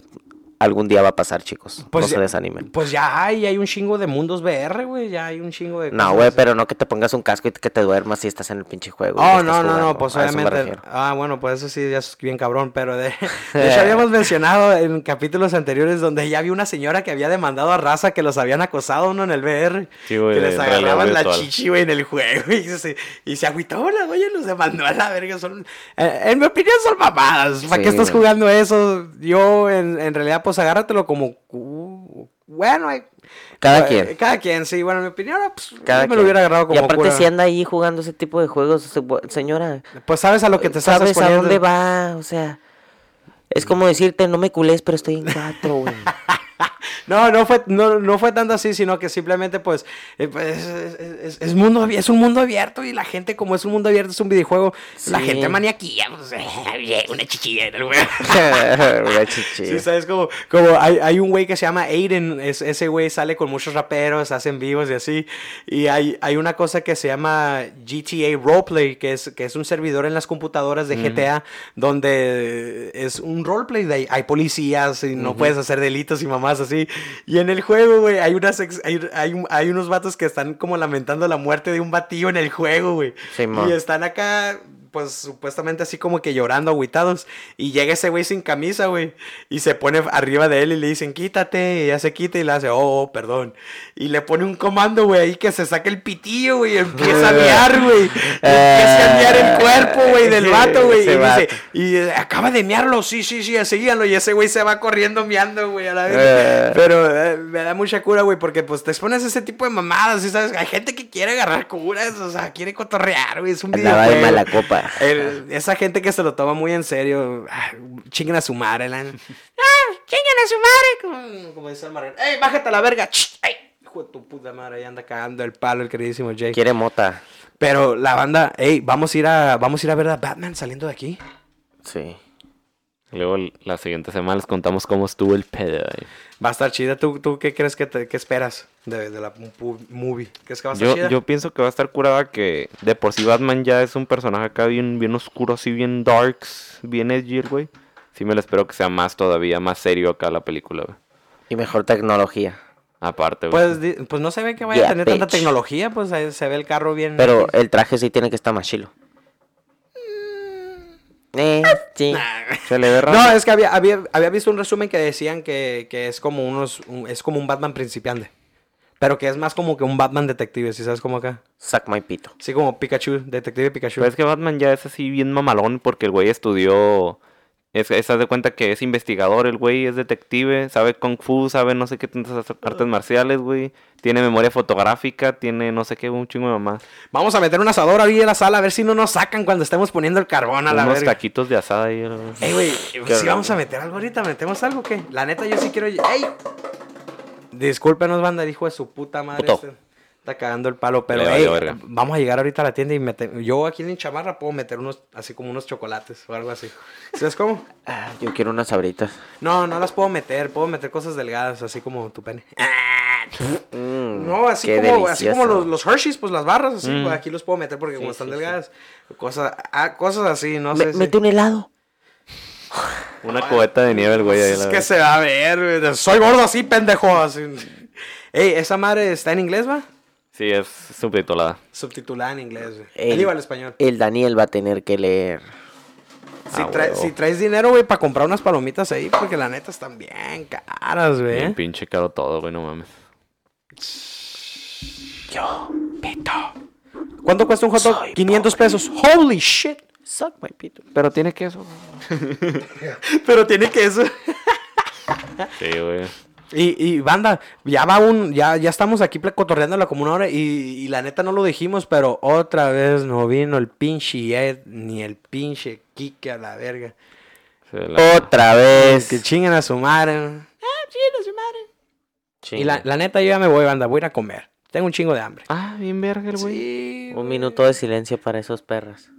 algún día va a pasar, chicos. Pues no se ya- desanimen. Pues ya hay, hay un chingo de mundos VR, güey. Ya hay un chingo de. No, güey, pero no que te pongas un casco y que te duermas si estás en el pinche juego. Oh, no, no, no, pues obviamente. Ah, bueno, pues eso sí, ya es bien cabrón, pero de, de hecho habíamos mencionado en capítulos anteriores donde ya había una señora que había demandado a raza que los habían acosado uno en el VR. Sí, güey, que les agarraban la virtual. chichi, güey, en el juego y se, y se agüitó la güey, y los demandó a la verga. Son, eh, en mi opinión son mamadas. ¿Para Sí, qué estás jugando eso? Yo, en, en realidad, pues agárratelo como. uh, bueno, hay- Cada quien. Cada quien, sí. Bueno, en mi opinión, pues, Cada yo me lo hubiera agarrado como Y aparte, cura. si anda ahí jugando ese tipo de juegos, se- señora, Pues sabes a lo que te estás ¿sabes a dónde va? O sea, es como decirte, no me culés, pero estoy en cuatro, güey. No, no fue, no, no fue tanto así, sino que simplemente, pues, eh, pues, es, es- es mundo, es un mundo abierto y la gente, como es un mundo abierto, es un videojuego, la gente maniaquilla, pues, una chichilla en el güey. Una chichi. Sí, sabes, como, como hay, hay un güey que se llama Aiden, es- ese güey sale con muchos raperos, hacen vivos y así, y hay, hay una cosa que se llama GTA Roleplay, que es, que es un servidor en las computadoras de GTA, donde es un roleplay, de hay policías y no puedes hacer delitos y así, y en el juego, güey, hay, unas ex- hay, hay, hay unos vatos que están como lamentando la muerte de un batillo en el juego, güey, Simón. y están acá pues supuestamente así como que llorando, agüitados. Y llega ese güey sin camisa, güey. Y se pone arriba de él y le dicen, quítate. Y ya se quita y le hace, oh, oh, perdón. Y le pone un comando, güey, ahí que se saque el pitillo, güey. Y empieza a mear, güey. Empieza a mear el cuerpo, güey, del vato, güey. Y dice, y eh, acaba de mearlo, sí, sí, sí, síganlo. Y ese güey se va corriendo meando, güey, a la vez. Eh. Pero eh, me da mucha cura, güey, porque pues te expones a ese tipo de mamadas, ¿sí ¿sabes? Hay gente que quiere agarrar curas, o sea, quiere cotorrear, güey. Es un de videojuego. mala copa. El- esa gente que se lo toma muy en serio, ah, chinguen a su madre, la- ¡Ah, chinguen a su madre! Como, como dice el marrón. ¡Ey, bájate a la verga! Hijo de tu puta madre, ahí anda cagando el palo el queridísimo Jake. Quiere mota. Pero la banda, ey, vamos a ir a, vamos a ir a ver a Batman saliendo de aquí. Sí. Luego la siguiente semana les contamos cómo estuvo el pedo. ahí. Va a estar chida. ¿Tú, tú qué crees que te, qué esperas de, de la movie? ¿Crees que va a estar Yo, chida? yo pienso que va a estar curada que de por sí Batman ya es un personaje acá bien, bien oscuro, así bien darks, bien edgy, güey. Sí me lo espero que sea más todavía, más serio acá la película, güey. Y mejor tecnología. Aparte, güey. Pues, pues no se ve que vaya a tener tanta tecnología, pues ahí se ve el carro bien. Pero el traje sí tiene que estar más chilo. Eh, sí. Se le ve raro. No, es que había, había, había visto un resumen que decían que, que es como unos un- es como un Batman principiante. Pero que es más como que un Batman detective, si sabes cómo acá. Suck my pito. Sí, como Pikachu, detective Pikachu. Pero es que Batman ya es así bien mamalón porque el güey estudió. Es, es, haz de cuenta que es investigador, el güey es detective, sabe kung fu, sabe no sé qué tantas artes marciales, güey. Tiene memoria fotográfica, tiene no sé qué, un chingo de mamás. Vamos a meter un asador ahí en la sala a ver si no nos sacan cuando estemos poniendo el carbón a la Unos verga. taquitos de asada ahí. Ey, güey, si vamos a meter algo ahorita, ¿metemos algo o qué? La neta, yo sí quiero... ¡Ey! Discúlpenos, banda, hijo de su puta madre. Puto. este. Está cagando el palo, pero vamos a llegar ahorita a la tienda y meter... Yo aquí en mi chamarra puedo meter unos, así como unos chocolates o algo así. ¿Sabes cómo? Ah, yo quiero unas sabritas. No, no las puedo meter, puedo meter cosas delgadas, así como tu pene. Mm, No, así como, así como los, los Hershey's, pues las barras, así, Mm. pues aquí los puedo meter porque como están sí, delgadas. Cosas, ah, cosas así, no Me- sé. si- Mete un helado. Una cubeta de nieve el güey ahí. Es la que se va a ver. Soy gordo así, pendejo. Así. Ey, ¿esa madre está en inglés, va? Sí, es subtitulada. Subtitulada en inglés, güey. El- Digo al español. El Daniel va a tener que leer. Si, Ah, trae- si traes dinero, güey, para comprar unas palomitas ahí, porque la neta están bien caras, Bien güey. pinche caro todo, güey, no mames. Yo, pito. ¿Cuánto cuesta un hot dog? Soy 500 pesos. Holy shit. Suck my pito. Pero tiene queso. Pero tiene queso. Sí, güey. Y, y banda, ya va un, ya, ya estamos aquí cotorreándola como una hora y, y la neta no lo dijimos, pero otra vez no vino el pinche Ed ni el pinche Kike a la verga. La- Otra vez. Que chinguen a su madre. Ah, chinguen a su madre. Y la, la neta yo ya me voy, banda, voy a ir a comer. Tengo un chingo de hambre. Ah, bien verga el güey. Sí. Un minuto de silencio para esos perras.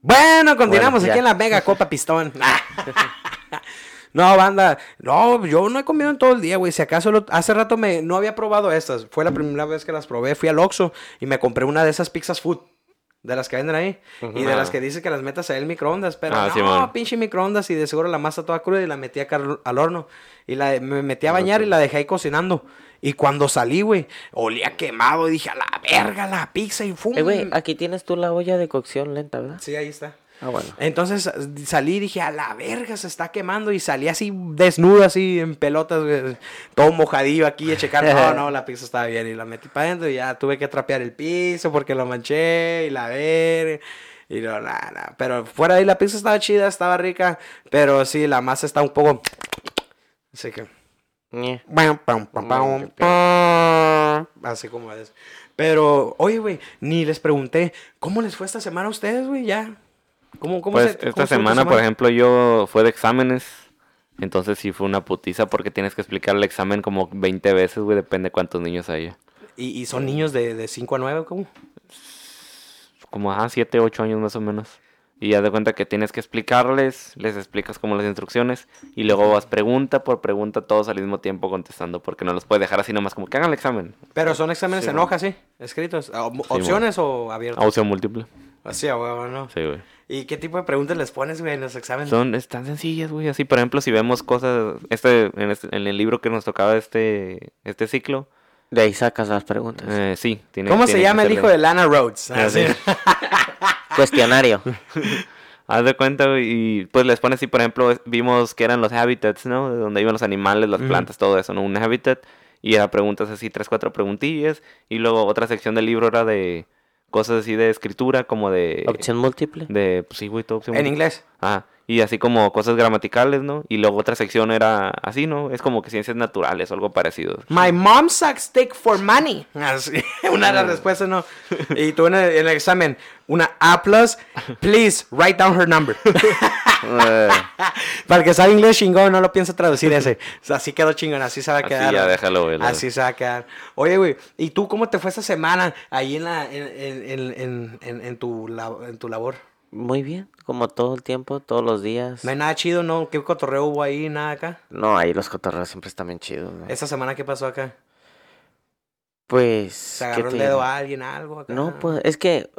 Bueno, continuamos Bueno, aquí en la Mega Copa Pistón. No, banda, no, yo no he comido en todo el día, güey. Si acaso lo- hace rato me no había probado estas. Fue la primera vez que las probé. Fui al Oxxo y me compré una de esas pizzas food. De las que venden ahí. Y de las que dice que las metas ahí en el microondas. Pero Ah, no, pinche microondas. Y de seguro la masa toda cruda y la metí acá al, al horno. Y la, me metí a bañar y la dejé ahí cocinando. Y cuando salí, güey, olía quemado. Y dije, a la verga, la pizza y fum. Eh, güey, aquí tienes tú la olla de cocción lenta, ¿verdad? Sí, ahí está. Ah, bueno. Entonces salí y dije, a la verga, se está quemando. Y salí así desnudo, así en pelotas, todo mojadillo aquí a checar. No, no, la pizza estaba bien. Y la metí para adentro y ya tuve que trapear el piso porque lo manché y la verga. Y no, nada, nada. Pero fuera de ahí la pizza estaba chida, estaba rica. Pero sí, la masa está un poco. Así que. Así como es. Pero, oye, güey, ni les pregunté, ¿cómo les fue esta semana a ustedes, güey? Ya. ¿Cómo, cómo Pues se- esta tu semana, por ejemplo, yo fue de exámenes. Entonces sí fue una putiza porque tienes que explicar el examen como 20 veces, güey, depende cuántos niños haya. ¿Y, y son niños de 5 a 9, ¿cómo? Como, ajá, 7, 8 años más o menos. Y ya de cuenta que tienes que explicarles, les explicas como las instrucciones y luego vas pregunta por pregunta todos al mismo tiempo contestando porque no los puedes dejar así nomás como que hagan el examen. Pero son exámenes Sí, en mo. hoja, sí, escritos. ¿Opciones o abiertos? Opción múltiple. Así, a huevo, ¿no? Sí, güey. ¿Y qué tipo de preguntas les pones, güey, en los exámenes? Son es tan sencillas, güey. Así, por ejemplo, si vemos cosas, este, en, este- en el libro que nos tocaba este, este ciclo, De ahí sacas las preguntas. eh, sí. Tiene, ¿Cómo se tiene llama el hijo de Lana Rhodes? Ah, sí. Cuestionario. Haz de cuenta, güey, y pues les pones así, por ejemplo, vimos que eran los habitats, ¿no? De donde iban los animales, las plantas, todo eso, ¿no? Un habitat, y era preguntas así, tres, cuatro preguntillas, y luego otra sección del libro era de cosas así de escritura, como de... Opción múltiple. De, pues sí, güey, todo opción En múltiple. inglés. Ah, y así como cosas gramaticales, ¿no? Y luego otra sección era así, ¿no? Es como que ciencias naturales o algo parecido. My mom sucks dick for money. Así, una de las respuestas, ¿no? Y tú en el, en el examen, una A plus, please write down her number. Para el que sabe inglés chingón, no lo pienso traducir ese. O sea, así quedó chingón, así se va a Así quedar. ya ¿no? déjalo, güey, la- Así se va a quedar. Oye, güey, ¿y tú cómo te fue esta semana ahí en, la, en, en, en, en, en- en tu, en tu labor? Muy bien, como todo el tiempo, todos los días. No hay nada chido, ¿no? ¿Qué cotorreo hubo ahí? Nada acá. No, ahí los cotorreos siempre están bien chidos. ¿no? ¿Esta semana qué pasó acá? Pues. ¿Se ¿qué agarró el dedo a alguien, algo acá? No, pues es que,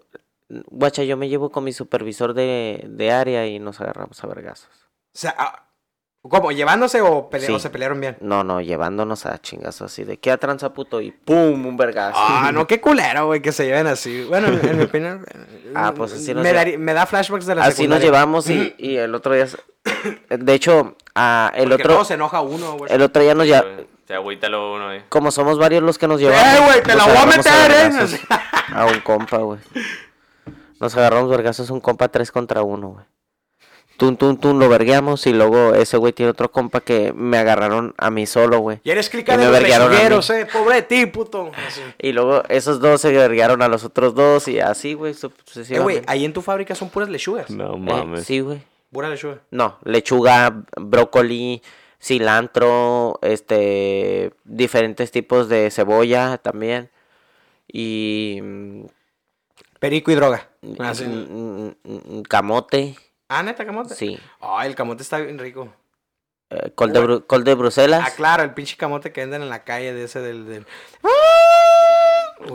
guacha, yo me llevo con mi supervisor de, de área y nos agarramos a vergazos. O sea, ah, ¿cómo? ¿Llevándose o, pele- Sí. o se pelearon bien? No, no, llevándonos a chingazos así de que a tranza puto y ¡pum! un vergazo. Ah, no, qué culero, güey, que se lleven así. Bueno, en, mi opinión. Ah, pues así nos me, daría- me da flashbacks de la Así nos llevamos y, y el otro día. De hecho, ah, el Porque otro. se enoja uno, güey. El otro día nos ya. Se agüita luego uno, eh. Como somos varios los que nos llevamos. ¡Eh, güey, te la voy a meter, eh! A un compa, güey. Nos agarramos vergazos un compa tres contra uno, güey. Tun, tun, tun, lo vergueamos y luego ese güey tiene otro compa que me agarraron a mí solo, güey. Y eres clica Y de me los eh. Pobre de ti, puto. Así. Y luego esos dos se verguearon a los otros dos y así, güey, Eh, güey, ahí en tu fábrica son puras lechugas. No Eh, mames. sí, güey. Pura lechuga. No, lechuga, brócoli, cilantro, este, diferentes tipos de cebolla también. Y mm, Perico y droga. Así. mm, mm, mm, camote, Ah, neta, camote. sí. Ay, el camote está bien rico. eh, col, de Bru- col de Bruselas. Ah, claro, el pinche camote que venden en la calle de ese del. del...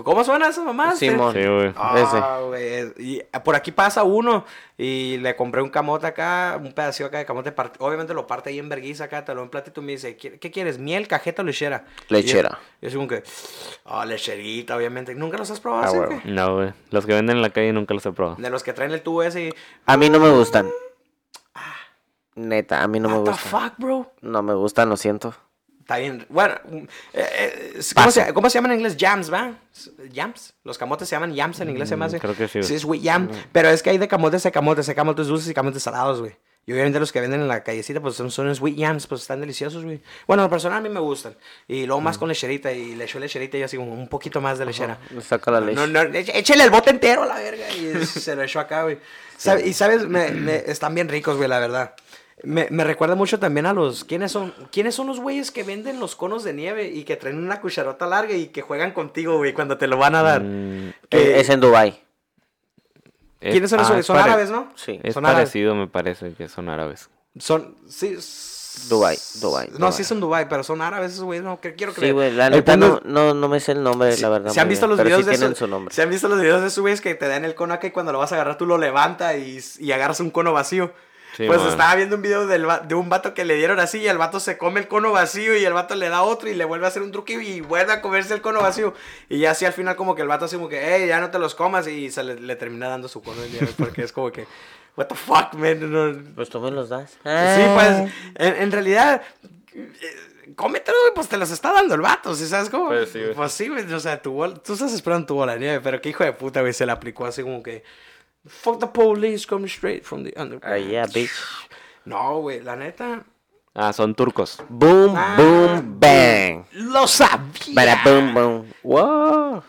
¿Cómo suena esa mamá? Simón. Sí, güey. Ah, güey, Y por aquí pasa uno y le compré un camote acá, un pedacito acá de camote. part- Obviamente lo parte ahí en vergüenza acá, te lo en platito y me dice, ¿qué, quieres? ¿Miel, cajeta o lechera? Lechera. Y yo, yo como que, ah, lecherita, obviamente. ¿Nunca los has probado Ah, qué? No, güey. Los que venden en la calle nunca los he probado. De los que traen el tubo ese y... A mí no me gustan. Neta, a mí no me What the gustan. fuck, bro? No me gustan, lo siento. Está bien. Bueno, eh, eh, ¿cómo, se, cómo se llaman en inglés? Jams, ¿va? Jams. Los camotes se llaman yams en inglés, se. Mm, creo que sí, güey. Sí, es wheat yam. Pero es que hay de camotes a camotes. Hay camotes dulces y camotes salados, güey. Y obviamente los que venden en la callecita, pues son, son sweet yams, pues están deliciosos, güey. Bueno, en personal a mí me gustan. Y luego Mm. más con lecherita. Y le echo lecherita y así un poquito más de lechera. Me saca la leche. No, no, échale el bote entero a la verga. Y se lo echo acá, güey. Y sabes, me, me- están bien ricos, güey, la verdad. Me, me recuerda mucho también a los. ¿Quiénes son? ¿Quiénes son los güeyes que venden los conos de nieve y que traen una cucharota larga y que juegan contigo, güey, cuando te lo van a dar? Mm, Que- Es en Dubai. es- ¿Quiénes son ah, esos? es Son pare- árabes, ¿no? Sí. Es Son árabes. parecido, me parece, que son árabes. Son, sí. Dubai, Dubai, No, Dubai. sí son Dubai, pero son árabes esos güeyes, no, que quiero Sí, creer. güey, la neta no, no, no me sé el nombre, Sí, la verdad. ¿Se han visto los videos sí de tienen esos- su nombre. ¿Se han visto los videos de esos güeyes que te dan el cono acá y cuando lo vas a agarrar tú lo levanta y, y agarras un cono vacío? Sí, pues man. estaba viendo un video del de un vato que le dieron así y el vato se come el cono vacío y el vato le da otro y le vuelve a hacer un truque y vuelve a comerse el cono vacío. Y ya así al final como que el vato así como que, hey, ya no te los comas y se le, le termina dando su cono. y ya, Porque es como que, what the fuck, man. No- Pues tú me los das. Sí, Ah. pues, en, en realidad, eh, cómetelo, güey, pues te los está dando el vato, ¿sí sabes cómo? Pues sí, güey. Pues sí, güey, o sea, tu bol- tú estás esperando tu bola de nieve, pero qué hijo de puta, güey, se le aplicó así como que, fuck the police coming straight from the underground. Ah, yeah, bitch. No, güey, la neta, Ah, son turcos. Boom, Ah, boom, bang. lo sabía. Para boom, boom. Wow.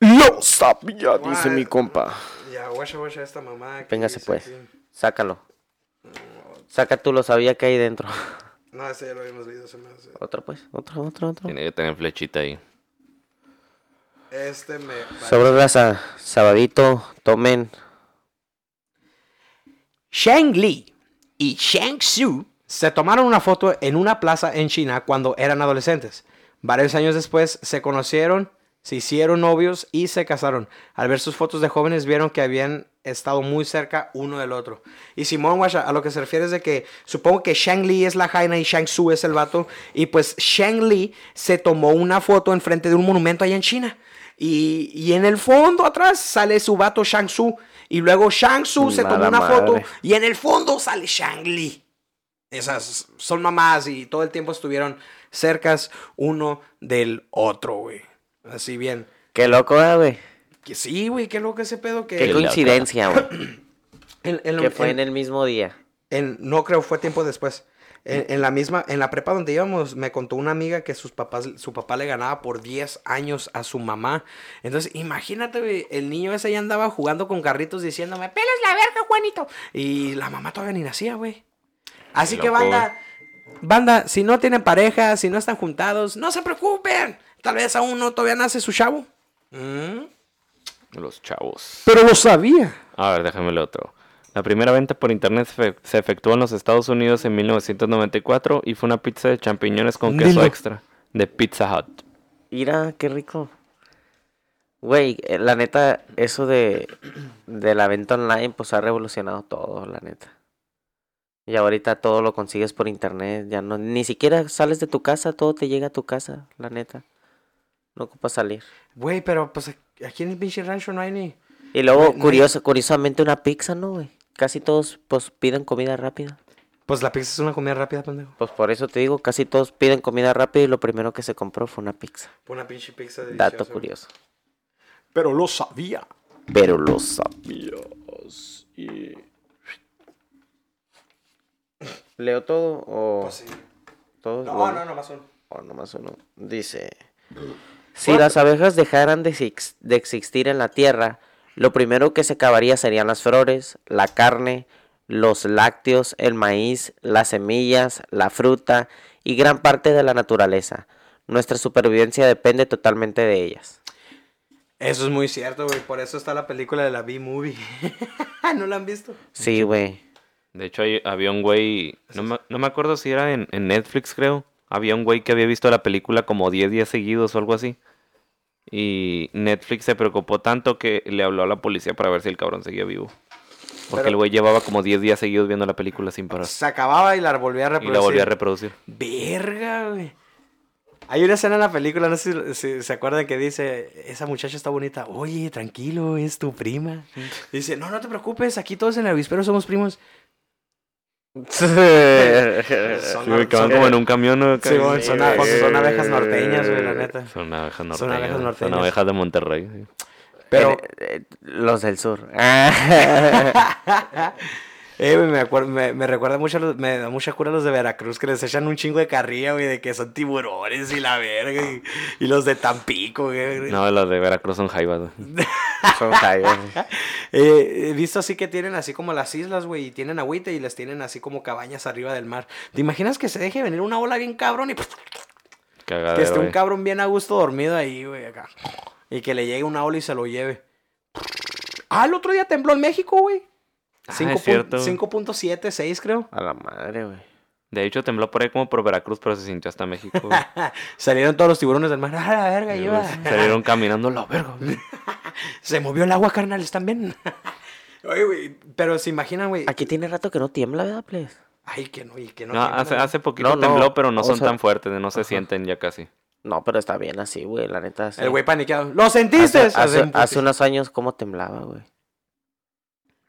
Lo sabía, dice mi compa. Ya, guacha, guacha, esta mamá. que Véngase pues. aquí. Sácalo. Saca tú lo sabía que hay dentro. No, ese ya lo habíamos leído, se me hace. Otro pues, otro, otro, otro. Tiene que tener flechita ahí. Este me... Sobre raza, sabadito, tomen. Shang Li y Shang Tzu se tomaron una foto en una plaza en China cuando eran adolescentes. Varios años después se conocieron, se hicieron novios y se casaron. Al ver sus fotos de jóvenes vieron que habían estado muy cerca uno del otro. Y Simón Guasha, a lo que se refiere es de que supongo que Shang Li es la jaina y Shang Tzu es el vato. Y pues Shang Li se tomó una foto enfrente de un monumento allá en China. Y, y en el fondo atrás sale su vato Shang Tzu. Y luego Shang Tzu se tomó una foto y en el fondo sale Shang Li. Esas son mamás y todo el tiempo estuvieron cercas uno del otro, güey. Así bien. Qué loco, eh, güey. Que sí, güey, qué loco ese pedo que... Qué coincidencia, güey. Que fue en en- el mismo día. en- no creo, fue tiempo después. En, en la misma, en la prepa donde íbamos, me contó una amiga que sus papás, su papá le ganaba por 10 años a su mamá. Entonces, imagínate, el niño ese ya andaba jugando con carritos diciéndome, pelas la verga, Juanito. Y la mamá todavía ni nacía, güey. Así que banda, banda, si no tienen pareja, si no están juntados, no se preocupen. Tal vez aún no todavía nace su chavo. Mm. Los chavos. Pero lo sabía. A ver, déjame el otro. La primera venta por internet se, fe- se efectuó en los Estados Unidos en 1994 y fue una pizza de champiñones con queso Dilo. extra de Pizza Hut. Mira, qué rico. Güey, eh, la neta, eso de, de la venta online, pues ha revolucionado todo, la neta. Y ahorita todo lo consigues por internet, ya no, ni siquiera sales de tu casa, todo te llega a tu casa, la neta. No ocupas salir. Güey, pero pues aquí en el pinche rancho no hay ni... Y luego, no hay- curiosamente, una pizza, ¿no, güey? Casi todos, pues, piden comida rápida. Pues la pizza es una comida rápida, pendejo. Pues por eso te digo, casi todos piden comida rápida y lo primero que se compró fue una pizza. Una pinche pizza Dato curioso. Pero lo sabía. Pero lo sabías. y- ¿Leo todo o Pues sí. todo? No, Lo- no, no, más uno. o nomás uno? Dice: Si las abejas dejaran de, de existir en la tierra, lo primero que se acabaría serían las flores, la carne, los lácteos, el maíz, las semillas, la fruta y gran parte de la naturaleza. Nuestra supervivencia depende totalmente de ellas. Eso es muy cierto, güey. Por eso está la película de la B-Movie. ¿No la han visto? Sí, güey. De hecho, hay- había un güey, no me, no me acuerdo si era en, en Netflix, creo. Había un güey que había visto la película como 10 días seguidos o algo así. Y Netflix se preocupó tanto que le habló a la policía para ver si el cabrón seguía vivo. Porque Pero- el güey llevaba como 10 días seguidos viendo la película sin parar. Se acababa y la volvía a Y reproducir. la volvió a reproducir. Verga, güey. Hay una escena en la película, no sé si, si se acuerdan que dice, esa muchacha está bonita. Oye, tranquilo, es tu prima. Dice, no, no te preocupes, aquí todos en el avispero somos primos. Son, Sí, güey, que van como en un camión. ¿no? Sí, güey, son, a- pues, son abejas norteñas, güey, la neta. Son abejas norteñas. Son abejas Son norteñas. abejas de Monterrey. sí. Pero, Eh, eh, los del sur. eh, me, me, me recuerda mucho, a los- me da mucha cura los de Veracruz que les echan un chingo de carrilla, güey, de que son tiburones y la verga. Y, y los de Tampico, güey. No, las de Veracruz son jaivas. güey. Son jaivas. Eh, he visto así que tienen así como las islas, güey, y tienen agüita y les tienen así como cabañas arriba del mar. ¿Te imaginas que se deje venir una ola bien cabrón y pues, que Cagadero, esté un cabrón bien a gusto dormido ahí, güey, acá? Y que le llegue una ola y se lo lleve. Ah, el otro día tembló en México, güey. Ah, Cinco es pun- cierto. 5.7, 6 creo. A la madre, güey. De hecho, tembló por ahí como por Veracruz, pero se sintió hasta México. güey. Salieron todos los tiburones del mar. ¡Ah, la verga, Sí, lleva! güey, Salieron caminando la verga. Se movió el agua, carnales, también. Oye, güey, pero se imaginan, güey. Aquí tiene rato que no tiembla, ¿verdad, please? Ay, que no, y que no. No, tiembla, hace, güey. hace poquito No, no, tembló, pero no o son sea- tan fuertes, no se Ajá. sienten ya casi. No, pero está bien así, güey, la neta. sí. El güey paniqueado. ¿Lo sentiste? Hace, hace unos años, ¿cómo temblaba, güey?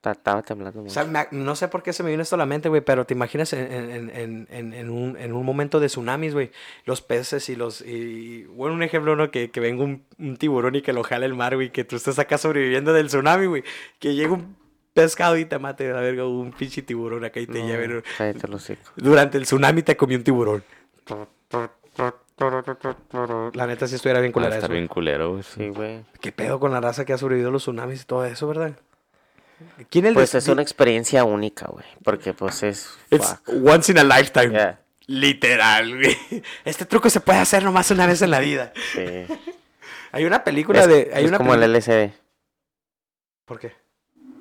Ta- Estaba temblando O sea, me- no sé por qué se me vino esto a la mente, güey, pero te imaginas en, en- en- en- en un, en un momento de tsunamis, güey, los peces y los... Y, bueno, un ejemplo, ¿no? Que, que venga un, un tiburón y que lo jale el mar, güey, que tú estés acá sobreviviendo del tsunami, güey, que llegue un pescado y te mate, a ver, un pinche tiburón acá y te No, lleve... cállate los. Durante el tsunami te comió un tiburón. La neta sí estuviera bien Va a culera estar eso. bien culero, güey. Sí, güey. ¿Qué pedo con la raza que ha sobrevivido a los tsunamis y todo eso, verdad? ¿Quién el Pues de- es una experiencia única, güey. Porque pues es... It's once in a lifetime. Yeah, Literal, güey. Este truco se puede hacer nomás una vez en la vida. sí. Hay una película Es, de. Hay es una como el LSD. ¿Por qué?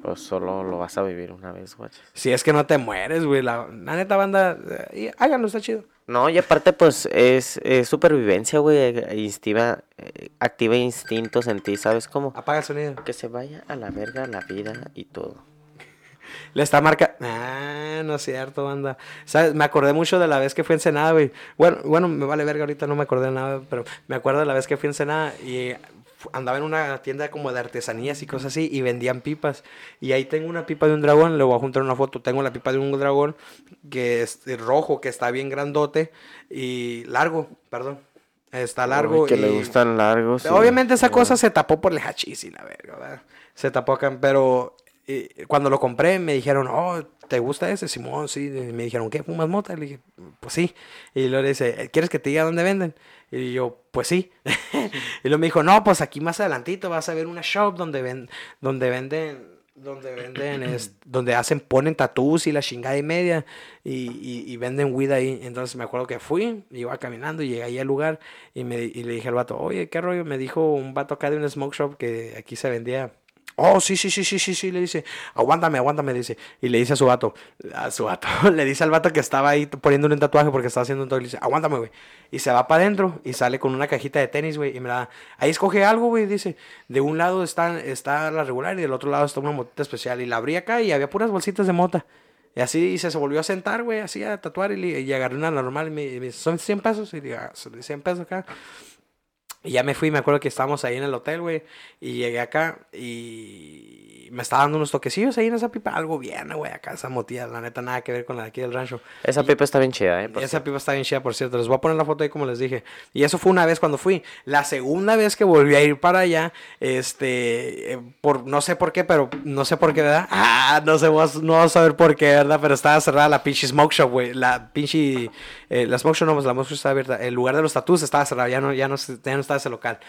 Pues solo lo vas a vivir una vez, güey. Si es que no te mueres, güey. La, la neta banda. eh, y háganlo, está chido. No, y aparte, pues, es, es supervivencia, güey. eh, Instiva, eh, activa instintos en ti, ¿sabes cómo? Apaga el sonido. Que se vaya a la verga la vida y todo. Le está marca. Ah, no es cierto, banda. ¿Sabes? Me acordé mucho de la vez que fui a Ensenada, güey. Bueno, bueno, me vale verga ahorita, no me acordé de nada, pero me acuerdo de la vez que fui a Ensenada y andaba en una tienda como de artesanías y cosas así y vendían pipas. Y ahí tengo una pipa de un dragón, le voy a juntar una foto. Tengo la pipa de un dragón que es rojo, que está bien grandote y largo, perdón. Está largo. Uy, que le gustan largos. y- Obviamente esa cosa se tapó por el hachís y la verga, ¿verdad? Se tapó acá, pero eh, cuando lo compré me dijeron, oh, ¿te gusta ese? Simón, sí. Y me dijeron, ¿qué? ¿Fumas mota? Le dije, pues sí. Y luego le dice, ¿quieres que te diga dónde venden? Y yo, pues sí. y luego me dijo, no, pues aquí más adelantito vas a ver una shop donde, ven, donde venden donde venden, es, donde hacen, ponen tatús y la chingada y media y, y, y venden weed ahí. Entonces me acuerdo que fui, iba caminando y llegué ahí al lugar y, me, y le dije al vato, oye, ¿qué rollo? Me dijo un vato acá de un smoke shop que aquí se vendía. Oh, sí, sí, sí, sí, sí, sí, le dice, aguántame, aguántame, dice. Y le dice a su vato, a su vato, le dice al vato que estaba ahí poniéndole un tatuaje porque estaba haciendo un tatuaje, le dice, aguántame, güey. Y se va para adentro y sale con una cajita de tenis, güey, y me la da. Ahí escoge algo, güey, dice. De un lado está, está la regular y del otro lado está una motita especial. Y la abrí acá y había puras bolsitas de mota. Y así se, se volvió a sentar, güey, así a tatuar y, le- y agarré una normal y me, y me dice, son 100 pesos. Y digo, "Ah, son 100 pesos acá. Y ya me fui, me acuerdo que estábamos ahí en el hotel, güey. Y llegué acá y me estaba dando unos toquecillos ahí en esa pipa. Algo bien, güey, acá esa motilla. La neta, nada que ver con la de aquí del rancho. Esa pipa está bien chida, ¿eh? Esa pipa está bien chida, por cierto. Les voy a poner la foto ahí como les dije. Y eso fue una vez cuando fui. La segunda vez que volví a ir para allá, este, eh, por no sé por qué, pero no sé por qué, ¿verdad? Ah, no sé, no vas a saber por qué, ¿verdad? Pero estaba cerrada la pinche smoke shop, güey. La pinche, eh, la smoke shop no, pues la smoke shop estaba abierta. El lugar de los tatuos estaba cerrado, ya no, ya no, ya no estaba ese local.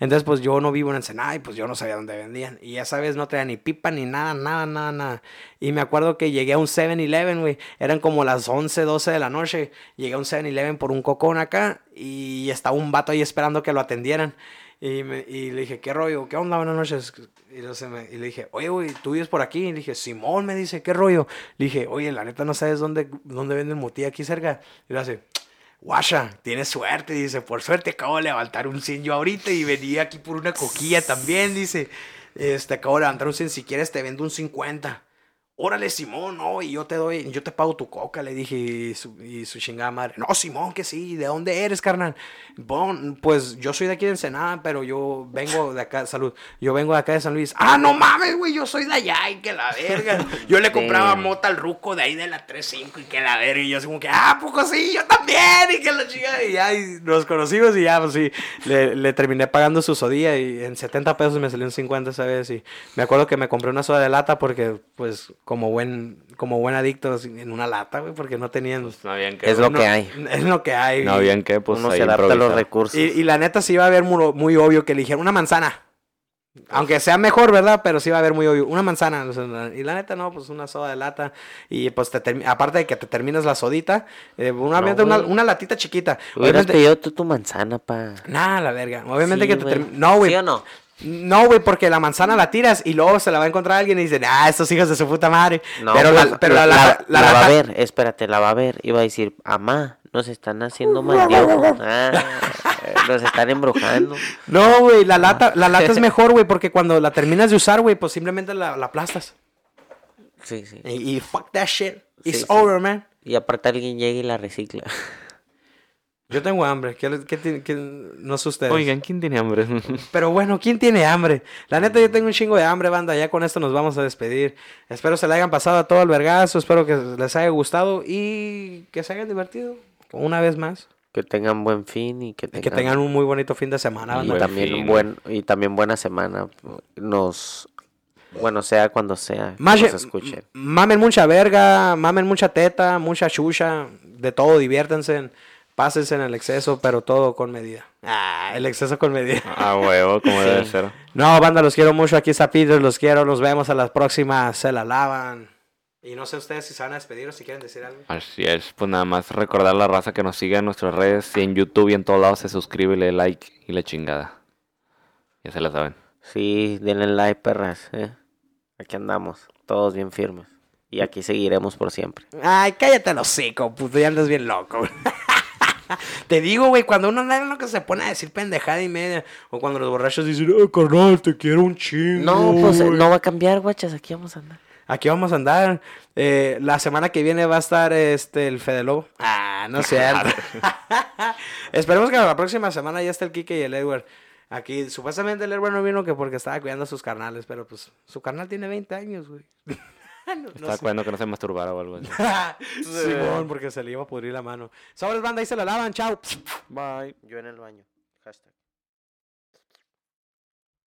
Entonces, pues yo no vivo en Ensenada y pues yo no sabía dónde vendían. Y esa vez no traía ni pipa ni nada, nada, nada, nada. Y me acuerdo que llegué a un 7-Eleven, güey. Eran como las 11, 12 de la noche. Llegué a un 7-Eleven por un cocón acá y estaba un vato ahí esperando que lo atendieran. Y, me- y le dije, ¿qué rollo? ¿Qué onda? Buenas noches. Y, me- y le dije, oye, güey, ¿tú vives por aquí? Y le dije, Simón, me dice, ¿qué rollo? Le dije, oye, la neta no sabes dónde, dónde venden mutilla aquí cerca. Y le hace, Guasha, tienes suerte, dice, por suerte acabo de levantar un 100 yo ahorita y venía aquí por una coquilla también, dice, este, acabo de levantar un 100, si quieres te vendo un 50. Órale, Simón, no, y yo te doy, yo te pago tu coca, le dije, y su, y su chingada madre. No, Simón, que sí, ¿de dónde eres, carnal? Bon, pues yo soy de aquí de Ensenada, pero yo vengo de acá, salud, yo vengo de acá de San Luis. Ah, no mames, güey, yo soy de allá, y que la verga. Yo le compraba mota al ruco de ahí de la 3.5 y que la verga, y yo así como que, ah, poco sí, yo también, y que la chica, y ya, y nos conocimos, y ya, pues sí, le, le terminé pagando su sodía, y en 70 pesos me salió un 50 esa vez, y me acuerdo que me compré una soda de lata porque, pues, como buen, como buen adicto, en una lata, güey, porque no tenían... Pues no habían que. Es lo no- que hay. Es lo que hay. No habían que, pues Uno se adapta a los recursos. y, y la neta sí iba a ver muy, muy obvio que le dijeron una manzana. Aunque sea mejor, ¿verdad? Pero sí va a haber muy obvio. Una manzana. o sea, y la neta, no, pues una soda de lata. Y pues te aparte de que te terminas la sodita, eh, una, No, una, latita chiquita. Hubieras Obviamente. pedido tú tu manzana, pa. Nada, la verga. Obviamente Sí, que te güey. termi- No, güey. ¿Sí o no? No, güey, porque la manzana la tiras y luego se la va a encontrar alguien y dicen, ah, estos hijos de su puta madre. No, pero pues, la, pero la, la, la- la- va a ver, espérate, la va a ver. Y va a decir, amá, nos están haciendo mal. Ah, nos están embrujando. No, güey, la lata, la lata es mejor, güey, porque cuando la terminas de usar, güey, pues simplemente la, la aplastas. Sí, sí. Y, y fuck that shit. It's Sí, sí. over, man. Y aparte alguien llega y la recicla. Yo tengo hambre. ¿Qué, qué qué- no sé ustedes. Oigan, ¿quién tiene hambre? Pero bueno, ¿quién tiene hambre? La neta, yo tengo un chingo de hambre, banda. Ya con esto nos vamos a despedir. Espero se le hayan pasado a todo el vergazo. Espero que les haya gustado y que se hayan divertido. Una vez más. Que tengan buen fin y que tengan, que tengan un muy bonito fin de semana, y también fin. buen y también buena semana. Nos bueno, sea cuando sea, que Mache- nos escuchen. Mamen mucha verga, mamen mucha teta, mucha chucha, de todo, diviértanse, pásense en el exceso, pero todo con medida. Ah, el exceso con medida. A huevo, como Sí. debe ser. No, banda, los quiero mucho. Aquí está Peter, los quiero. Nos vemos a la próxima. Se la lavan. Y no sé ustedes si se van a despedir o si quieren decir algo. Así es, pues nada más recordar a la raza que nos siga en nuestras redes y en YouTube y en todos lados se suscribe y le like y la chingada. Ya se la saben. Sí, denle like, perras, eh. Aquí andamos, todos bien firmes. Y aquí seguiremos por siempre. Ay, cállate el hocico, puto. Ya andas bien loco. Te digo, güey, cuando uno anda en lo que se pone a decir pendejada y media. O cuando los borrachos dicen, ay, carnal, te quiero un chingo. No, pues eh, güey". no va a cambiar, guachas, aquí vamos a andar. Aquí vamos a andar. Eh, la semana que viene va a estar este el Fede Lobo. Ah, no es cierto. Esperemos que la próxima semana ya esté el Kike y el Edward. Aquí, supuestamente el Edward no vino que porque estaba cuidando a sus carnales, pero pues su carnal tiene 20 años, güey. No- no Estaba sé. cuidando que no se masturbara o algo así. Simón, porque se le iba a pudrir la mano. Sobres banda, ahí se la lavan, chao. Bye. Yo en el baño. Hashtag.